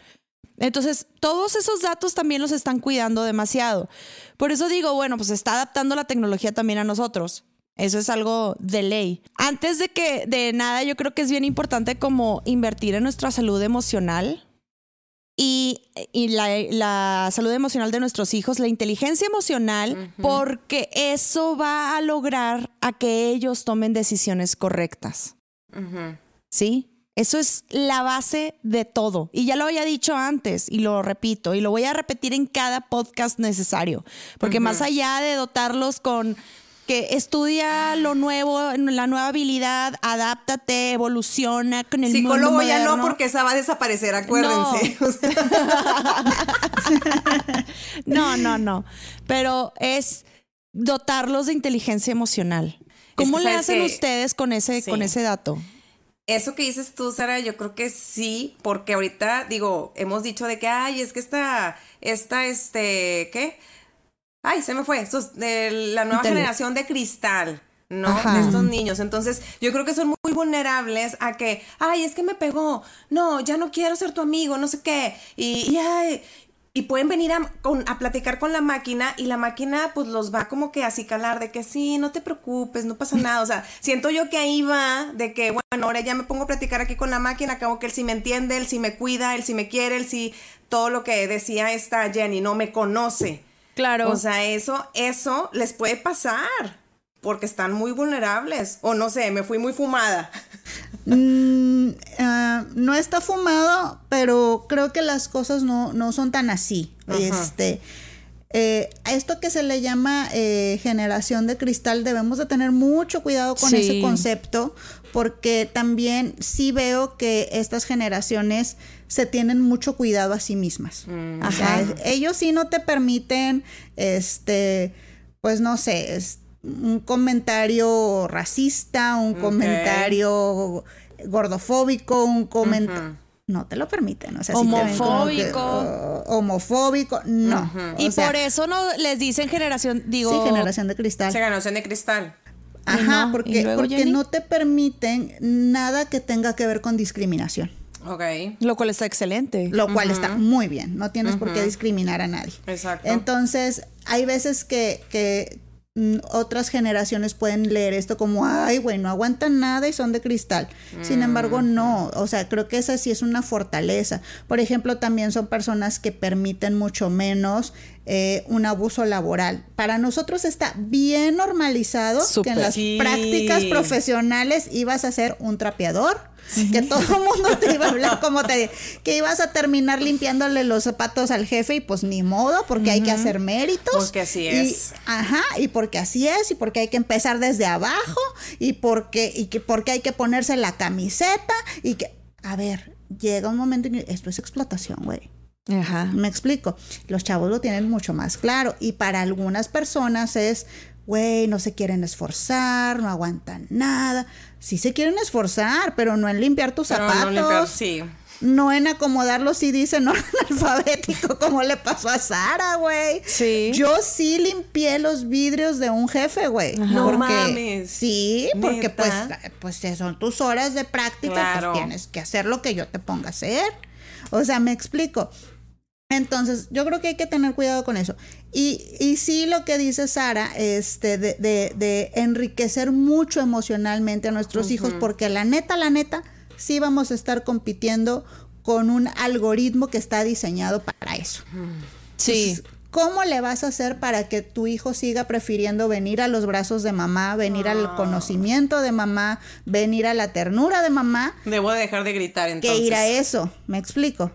Entonces, todos esos datos también los están cuidando demasiado. Por eso digo, bueno, pues está adaptando la tecnología también a nosotros. Eso es algo de ley. Antes de que, de nada, yo creo que es bien importante como invertir en nuestra salud emocional y, y la, la salud emocional de nuestros hijos, la inteligencia emocional, porque eso va a lograr a que ellos tomen decisiones correctas. ¿Sí? Eso es la base de todo. Y ya lo había dicho antes y lo repito y lo voy a repetir en cada podcast necesario. Porque más allá de dotarlos con que estudia lo nuevo, la nueva habilidad, adáptate, evoluciona con el Psicólogo mundo ya no, porque esa va a desaparecer, acuérdense. O sea, No, no, no. Pero es dotarlos de inteligencia emocional. ¿Cómo que le hacen que- ustedes con ese, Sí. con ese dato? Eso que dices tú, Sara, yo creo que sí, porque ahorita, digo, hemos dicho de que, ay, es que esta, esta, este, ¿qué? Ay, se me fue, estos, de la nueva Tele- generación de cristal, ¿no? Ajá. De estos niños. Entonces, yo creo que son muy vulnerables a que, ay, es que me pegó, no, ya no quiero ser tu amigo, no sé qué. Y, y, ay, y pueden venir a, con- a platicar con la máquina y la máquina pues los va como que así calar de que sí, no te preocupes, no pasa nada. O sea, siento yo que ahí va de que, bueno, ahora ya me pongo a platicar aquí con la máquina, acabo que él sí me entiende, él sí me cuida, él sí me quiere, él sí, todo lo que decía esta Jenny, no me conoce. Claro. O sea, eso, eso les puede pasar porque están muy vulnerables. O no sé, me fui muy fumada. Mm, ah, no está fumado, pero creo que las cosas no, no son tan así. Este, eh, a esto que se le llama eh, generación de cristal, debemos de tener mucho cuidado con Sí. ese concepto, porque también sí veo que estas generaciones se tienen mucho cuidado a sí mismas. Sea, Ajá. ellos sí no te permiten, este, pues no sé, es un comentario racista, un comentario gordofóbico, un comentario... No te lo permiten, o sea, sí te ven como que, Homofóbico. oh, homofóbico, no. y sea, por eso no les dicen generación, digo. Sí, generación de cristal. Se ganó de cristal. Ajá, no, ¿y porque, luego, porque Jenny? no te permiten nada que tenga que ver con discriminación. Ok. Lo cual está excelente. Lo cual está muy bien. No tienes por qué discriminar a nadie. Exacto. Entonces, hay veces que, que mm, otras generaciones pueden leer esto como, ay, güey, no aguantan nada y son de cristal. Sin embargo, no. O sea, creo que esa sí es una fortaleza. Por ejemplo, también son personas que permiten mucho menos eh, un abuso laboral. Para nosotros está bien normalizado que en las Sí. prácticas profesionales ibas a ser un trapeador. Que todo el mundo te iba a hablar como te que ibas a terminar limpiándole los zapatos al jefe y pues ni modo porque hay que hacer méritos. Porque así Y- es. ajá, y porque así es y porque hay que empezar desde abajo y porque y que porque hay que ponerse la camiseta y que a ver, llega un momento en que esto es explotación, güey. Ajá. Me explico. Los chavos lo tienen mucho más claro. Y para algunas personas es, güey, no se quieren esforzar, no aguantan nada. Sí se quieren esforzar, pero no en limpiar tus Pero no zapatos. limpiar- sí. No en acomodarlos si dice en orden alfabético, como le pasó a Sara, güey. Sí. Yo sí limpié los vidrios de un jefe, güey. No Porque- mames. Sí, porque pues, pues son tus horas de práctica, Claro. pues tienes que hacer lo que yo te ponga a hacer. O sea, me explico. Entonces, yo creo que hay que tener cuidado con eso. Y, y sí lo que dice Sara, este, de, de, de enriquecer mucho emocionalmente a nuestros hijos, porque la neta, la neta, sí vamos a estar compitiendo con un algoritmo que está diseñado para eso. Sí. Entonces, ¿Cómo le vas a hacer para que tu hijo siga prefiriendo venir a los brazos de mamá, venir al conocimiento de mamá, venir a la ternura de mamá, Debo de dejar de gritar entonces. que ir a eso? ¿Me explico?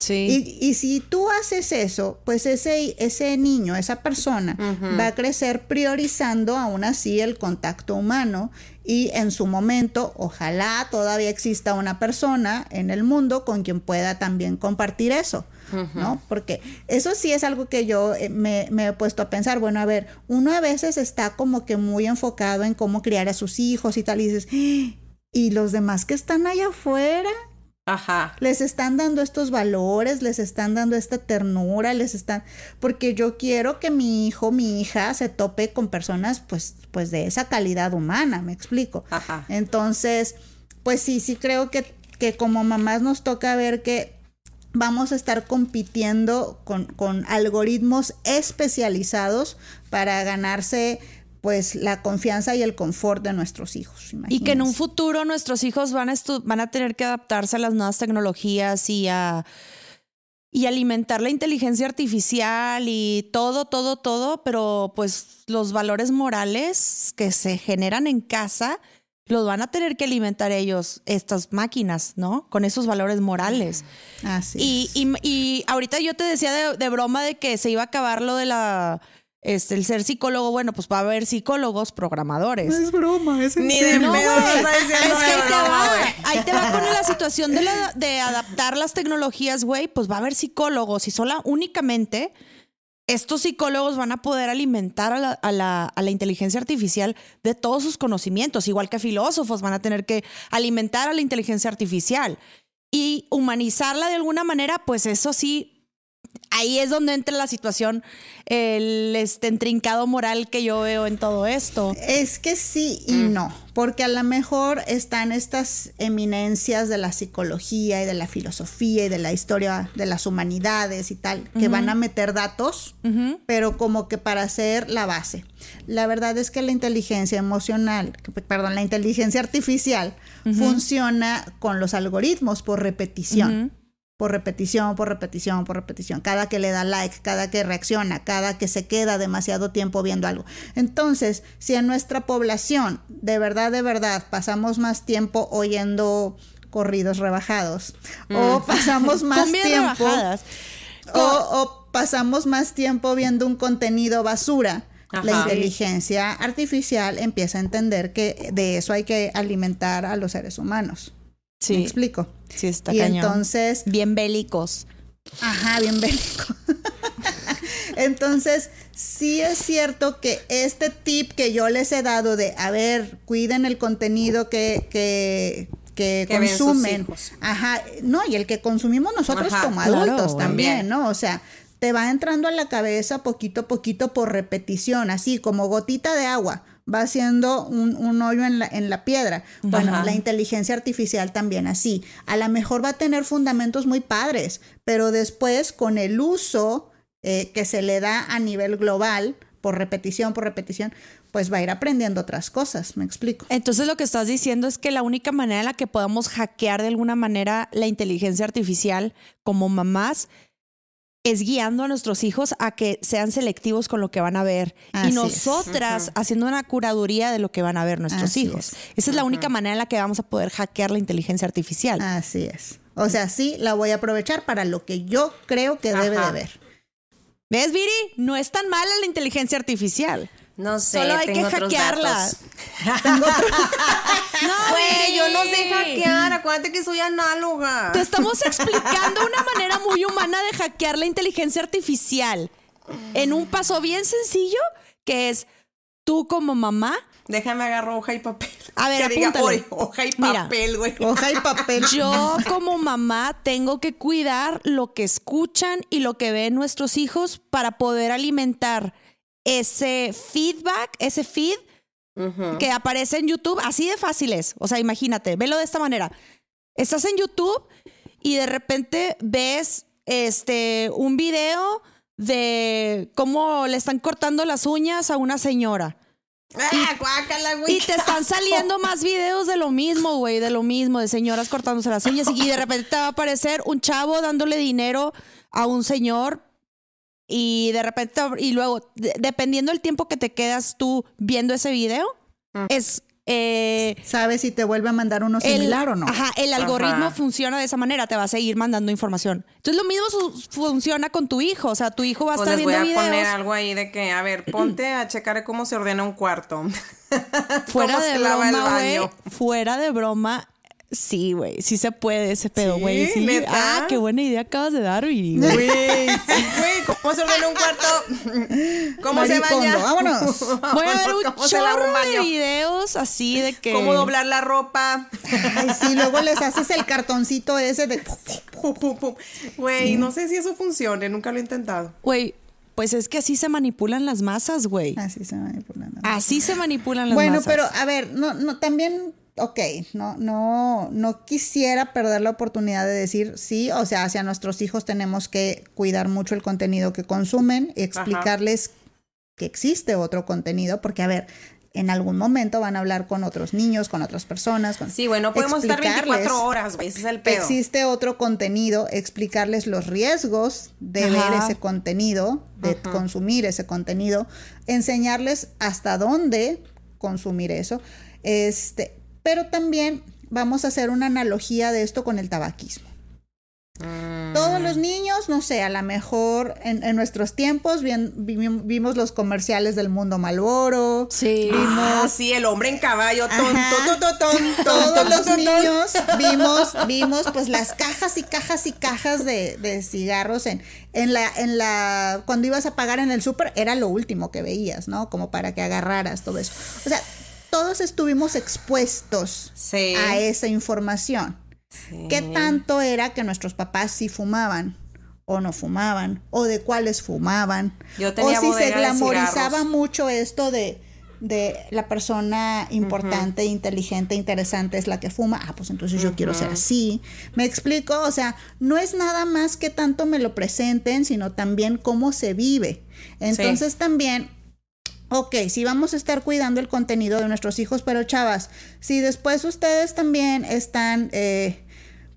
Sí. Y, y si tú haces eso, pues ese, ese niño, esa persona, va a crecer priorizando aún así el contacto humano y en su momento, ojalá todavía exista una persona en el mundo con quien pueda también compartir eso. ¿No? Porque eso sí es algo que yo eh, me, me he puesto a pensar. Bueno, a ver, uno a veces está como que muy enfocado en cómo criar a sus hijos y tal, y dices, "Ah, y los demás que están allá afuera, Ajá. les están dando estos valores, les están dando esta ternura, les están porque yo quiero que mi hijo, mi hija se tope con personas pues pues de esa calidad humana, me explico. Ajá. Entonces, pues sí, sí creo que que como mamás nos toca ver que vamos a estar compitiendo con, con algoritmos especializados para ganarse pues la confianza y el confort de nuestros hijos. Y que en un futuro nuestros hijos van a, van a tener que adaptarse a las nuevas tecnologías y a y alimentar la inteligencia artificial y todo, todo, todo, pero pues los valores morales que se generan en casa los van a tener que alimentar ellos, estas máquinas, ¿no? Con esos valores morales. Así Y, es. y, y ahorita yo te decía de, de broma de que se iba a acabar lo de la este, el ser psicólogo. Bueno, pues va a haber psicólogos programadores. es broma, es en Ni de. No, pedo Es que de ahí te va. Ahí te va con la situación de, la- de adaptar las tecnologías, güey. Pues va a haber psicólogos y sola únicamente estos psicólogos van a poder alimentar a la, a la- a la inteligencia artificial de todos sus conocimientos, igual que filósofos van a tener que alimentar a la inteligencia artificial y humanizarla de alguna manera, pues eso sí. Ahí es donde entra la situación, el este intrincado moral que yo veo en todo esto. Es que sí y no, porque a lo mejor están estas eminencias de la psicología y de la filosofía y de la historia de las humanidades y tal, que van a meter datos, pero como que para hacer la base. La verdad es que la inteligencia emocional, perdón, la inteligencia artificial funciona con los algoritmos por repetición. Por repetición, por repetición, por repetición. Cada que le da like, cada que reacciona, cada que se queda demasiado tiempo viendo algo. Entonces, si en nuestra población, de verdad, de verdad, pasamos más tiempo oyendo corridos rebajados, o pasamos más tiempo, o, o pasamos más tiempo viendo un contenido basura, la inteligencia artificial empieza a entender que de eso hay que alimentar a los seres humanos. ¿Me Sí, explico? sí está y cañón. entonces, Bien bélicos. ajá, bien bélico. entonces, sí es cierto que este tip que yo les he dado de, a ver, cuiden el contenido que, que, que, Que consumen. Ajá, no, y el que consumimos nosotros Ajá, como adultos también, también. ¿no? O sea, te va entrando a la cabeza poquito a poquito por repetición, así como gotita de agua. Va haciendo un, un hoyo en la, en la piedra. Bueno, Ajá. la inteligencia artificial también así. A lo mejor va a tener fundamentos muy padres, pero después con el uso eh, que se le da a nivel global, por repetición, por repetición, pues va a ir aprendiendo otras cosas, me explico. Entonces lo que estás diciendo es que la única manera en la que podamos hackear de alguna manera la inteligencia artificial como mamás es guiando a nuestros hijos a que sean selectivos con lo que van a ver Así y nosotras haciendo una curaduría de lo que van a ver nuestros Así hijos. es. Esa es la única manera en la que vamos a poder hackear la inteligencia artificial. Así es. O sea, sí la voy a aprovechar para lo que yo creo que debe de ver. ¿Ves, Viri? No es tan mala la inteligencia artificial. No sé, Solo hay que otros hackearla. datos. No, Güey, yo no sé hackear. Acuérdate que soy análoga. Te estamos explicando una manera muy humana de hackear la inteligencia artificial en un paso bien sencillo que es tú como mamá. Déjame agarrar hoja y papel. A ver, que diga, apúntale. "Oye, hoja y papel, güey. Hoja y papel. Yo como mamá tengo que cuidar lo que escuchan y lo que ven nuestros hijos para poder alimentar ese feedback, ese feed que aparece en YouTube. Así de fácil es. O sea, imagínate, velo de esta manera. Estás en YouTube y de repente ves este, un video de cómo le están cortando las uñas a una señora. Ah, guácala, güey. Y te están saliendo más videos de lo mismo, güey, de lo mismo, de señoras cortándose las uñas. Y de repente te va a aparecer un chavo dándole dinero a un señor. Y de repente, y luego, de- dependiendo del tiempo que te quedas tú viendo ese video, es. eh, ¿Sabes si te vuelve a mandar uno el- similar o no? Ajá, el algoritmo Ajá. funciona de esa manera, te va a seguir mandando información. Entonces lo mismo su- funciona con tu hijo, o sea, tu hijo va a Pues estar les voy viendo a videos poner algo ahí de que, a ver, ponte a checar cómo se ordena un cuarto. fuera cómo de se lava el broma, güey. Fuera de broma, sí, güey, sí se puede ese pedo, güey. Sí. Ah, qué buena idea acabas de dar, Viri, güey. Güey, sí, güey, ¿cómo se ordena un cuarto? ¿Cómo se baña? vámonos. Voy a ver Vámonos, un ¿Cómo se lava un chorro de videos así de que ¿Cómo doblar la ropa? Ay, sí, luego les haces el cartoncito ese de... Pum, pum, pum. Güey, no sé si eso funcione, nunca lo he intentado. Güey, pues es que así se manipulan las masas, güey. Así se manipulan. Así se manipulan las Bueno, masas. pero a ver, no, no, también, ok, no, no, no quisiera perder la oportunidad de decir sí, o sea, hacia nuestros hijos tenemos que cuidar mucho el contenido que consumen y explicarles que existe otro contenido, porque a ver, en algún momento van a hablar con otros niños, con otras personas. Con, Sí, güey, no podemos estar explicarles 24 horas, güey, ese es el pedo. existe otro contenido, explicarles los riesgos de Ajá. ver ese contenido, de consumir ese contenido, enseñarles hasta dónde consumir eso. Este, pero también vamos a hacer una analogía de esto con el tabaquismo. Todos los niños, no sé, a lo mejor en, en nuestros tiempos bien- vi- vimos los comerciales del mundo Malboro. Sí. Ah, sí, el hombre en caballo, ton, ton, ton, todos los niños vimos, vimos pues las cajas y cajas y cajas de, de cigarros en, en la, en la, cuando ibas a pagar en el súper, era lo último que veías, ¿no? Como para que agarraras todo eso. O sea, todos estuvimos expuestos Sí. a esa información. Sí. ¿Qué tanto era que nuestros papás sí fumaban? o no fumaban, o de cuáles fumaban, Yo o si se glamorizaba mucho esto de, de la persona importante, inteligente, interesante es la que fuma, ah, pues entonces yo quiero ser así. Me explico, o sea, no es nada más que tanto me lo presenten, sino también cómo se vive. Entonces también Ok, sí vamos a estar cuidando el contenido de nuestros hijos, pero chavas, si después ustedes también están, eh,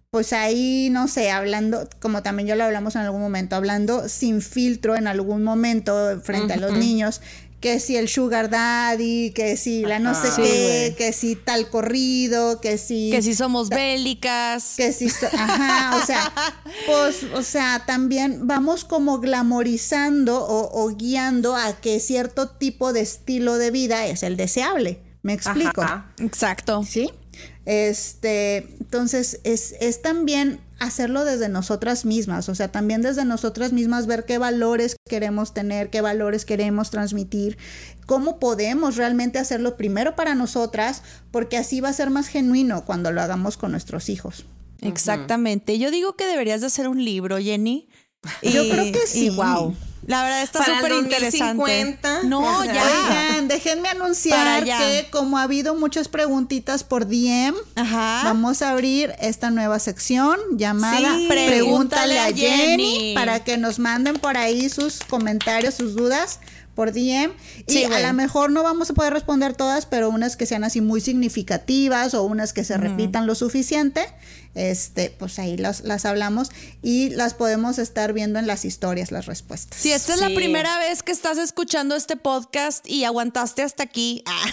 pues ahí, no sé, hablando, como también ya lo hablamos en algún momento, hablando sin filtro en algún momento frente a los niños, que si el sugar daddy, que si la no sé qué, que si tal corrido, que si... Que si somos bélicas. Que si, so- ajá, o sea, pues, o sea, también vamos como glamorizando o, o guiando a que cierto tipo de estilo de vida es el deseable. ¿Me explico? Ajá. Exacto. ¿Sí? Este, entonces es, es también hacerlo desde nosotras mismas, o sea, también desde nosotras mismas ver qué valores queremos tener, qué valores queremos transmitir, cómo podemos realmente hacerlo primero para nosotras, porque así va a ser más genuino cuando lo hagamos con nuestros hijos. Exactamente. Yo digo que deberías de hacer un libro, Jenny. Yo creo que sí. wow. La verdad está súper interesante. 2050, No, o sea, ya. Oigan, déjenme anunciar que como ha habido muchas preguntitas por DM, Ajá. vamos a abrir esta nueva sección llamada Sí. Pregúntale a Pregúntale a Jenny, Jenny. para que nos manden por ahí sus comentarios, sus dudas por DM y a lo mejor no vamos a poder responder todas, pero unas que sean así muy significativas o unas que se repitan lo suficiente, este, pues ahí las, las hablamos y las podemos estar viendo en las historias, las respuestas. Si esta es la primera vez que estás escuchando este podcast y aguantaste hasta aquí, ah.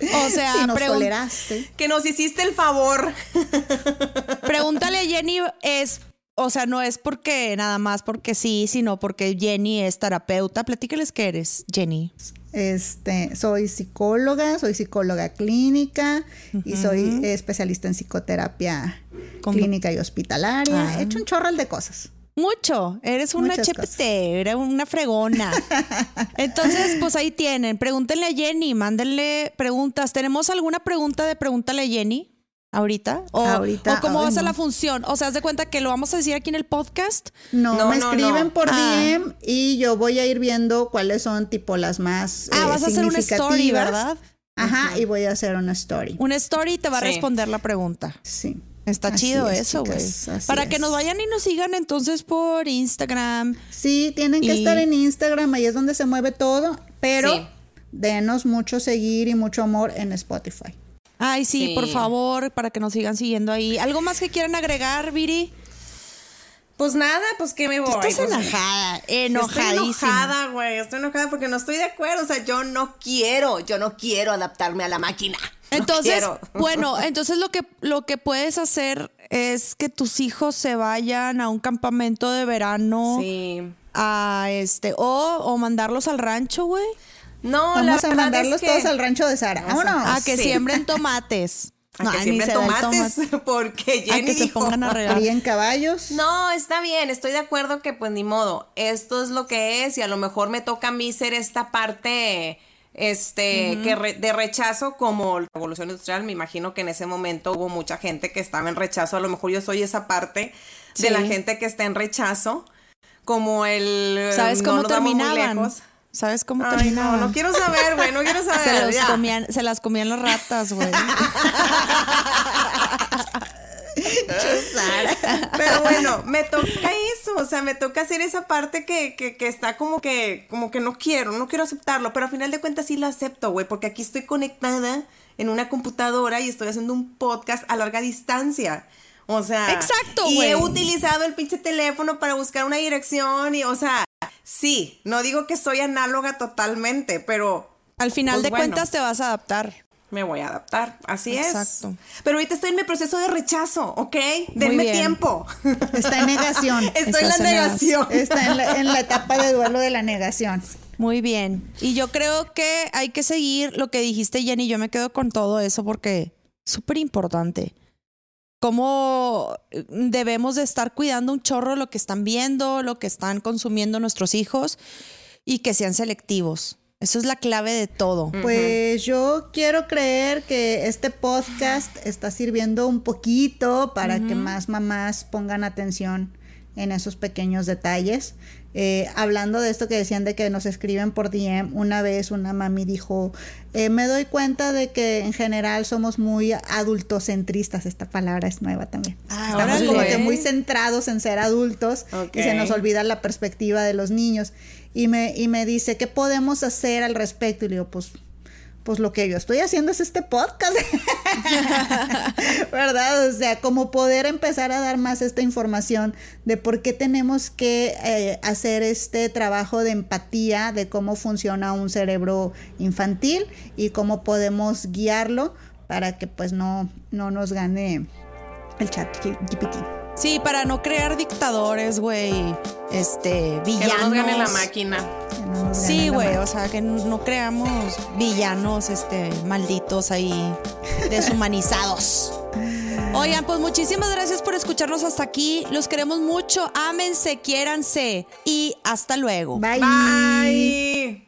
o sea, si nos pregun- toleraste. Que nos hiciste el favor. pregúntale a Jenny es, o sea, no es porque nada más porque sí, sino porque Jenny es terapeuta. Platícales qué eres, Jenny. Este, soy psicóloga, soy psicóloga clínica y soy especialista en psicoterapia Con- clínica y hospitalaria. Ah. He hecho un chorral de cosas. Mucho, eres una HPT, eres una fregona. Entonces, pues ahí tienen. Pregúntenle a Jenny, mándenle preguntas. ¿Tenemos alguna pregunta de pregúntale a Jenny ahorita? ¿O, Ahorita, o cómo ay, va a ser no. la función? O sea, haz de cuenta que lo vamos a decir aquí en el podcast. No, No, me no, escriben no. por Ah. DM y yo voy a ir viendo cuáles son tipo las más Ah, eh, vas a hacer una story. ¿verdad? Ajá, y voy a hacer una story. Una story y te va a responder la pregunta. Sí. Está Así chido es, eso, güey. Para que nos vayan y nos sigan entonces por Instagram. Sí, tienen que Y- estar en Instagram, ahí es donde se mueve todo, pero Sí. denos mucho seguir y mucho amor en Spotify. Ay, sí, Sí. por favor, para que nos sigan siguiendo ahí. ¿Algo más que quieran agregar, Viri? Pues nada, pues que me voy. Estás Pues, enojada, Estoy enojadísima. enojada, güey. Estoy enojada porque no estoy de acuerdo. O sea, yo no quiero, yo no quiero adaptarme a la máquina. Entonces, bueno, entonces lo que, lo que puedes hacer es que tus hijos se vayan a un campamento de verano Sí. a este, o, o mandarlos al rancho, güey. No, Vamos la a mandarlos es que... todos al rancho de Sara. Vámonos. A que sí. siembren tomates. A que ni siembren tomates, tomate. porque A Jenny que se dijo- pongan a regar. Caballos. No, está bien, estoy de acuerdo que pues ni modo, esto es lo que es y a lo mejor me toca a mí ser esta parte este que re- de rechazo como la revolución industrial, me imagino que en ese momento hubo mucha gente que estaba en rechazo, a lo mejor yo soy esa parte de la gente que está en rechazo, como el ¿Sabes no cómo muy terminaban? lejos. ¿Sabes cómo Ay, no, no quiero saber, güey, no quiero saber. se, los ya. comían, se las comían las ratas, güey. Pero bueno, me toca eso, o sea, me toca hacer esa parte que, que, que está como que, como que no quiero, no quiero aceptarlo, pero al final de cuentas sí lo acepto, güey, porque aquí estoy conectada en una computadora y estoy haciendo un podcast a larga distancia. O sea, Exacto, y he utilizado el pinche teléfono para buscar una dirección y, o sea, sí, no digo que soy análoga totalmente, pero Al final Pues de bueno. cuentas te vas a adaptar. me voy a adaptar, así Exacto. es. Pero ahorita estoy en mi proceso de rechazo, ¿ok? Denme tiempo. Está en negación. Estoy en la Estás en negación. Está en la, en la etapa de duelo de la negación. Muy bien. Y yo creo que hay que seguir lo que dijiste, Jenny. Yo me quedo con todo eso porque es súper importante. Cómo eh, debemos de estar cuidando un chorro lo que están viendo, lo que están consumiendo nuestros hijos y que sean selectivos. Eso es la clave de todo. Pues yo quiero creer que este podcast está sirviendo un poquito para que más mamás pongan atención en esos pequeños detalles. Eh, hablando de esto que decían de que nos escriben por DM, una vez una mami dijo, eh, me doy cuenta de que en general somos muy adultocentristas, esta palabra es nueva también. Ah, Estamos como que muy centrados en ser adultos y se nos olvida la perspectiva de los niños. Y me, y me dice, ¿qué podemos hacer al respecto? Y le digo, pues, pues lo que yo estoy haciendo es este podcast. ¿Verdad? O sea, como poder empezar a dar más esta información de por qué tenemos que eh, hacer este trabajo de empatía de cómo funciona un cerebro infantil y cómo podemos guiarlo para que pues no, no nos gane el chat GPT. Sí, para no crear dictadores, güey. Este, Que villanos. no nos gane la máquina. Que no Sí, güey, o sea, que no creamos villanos, este, malditos ahí, deshumanizados. Oigan, pues muchísimas gracias por escucharnos hasta aquí. Los queremos mucho. Ámense, quiéranse. Y hasta luego. Bye. Bye.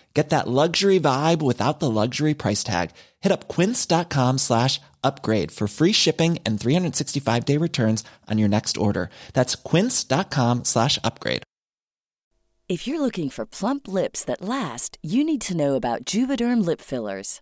Get that luxury vibe without the luxury price tag. Hit up quince.com slash upgrade for free shipping and 365 day returns on your next order. That's quince.com slash upgrade. If you're looking for plump lips that last, you need to know about Juvederm lip fillers.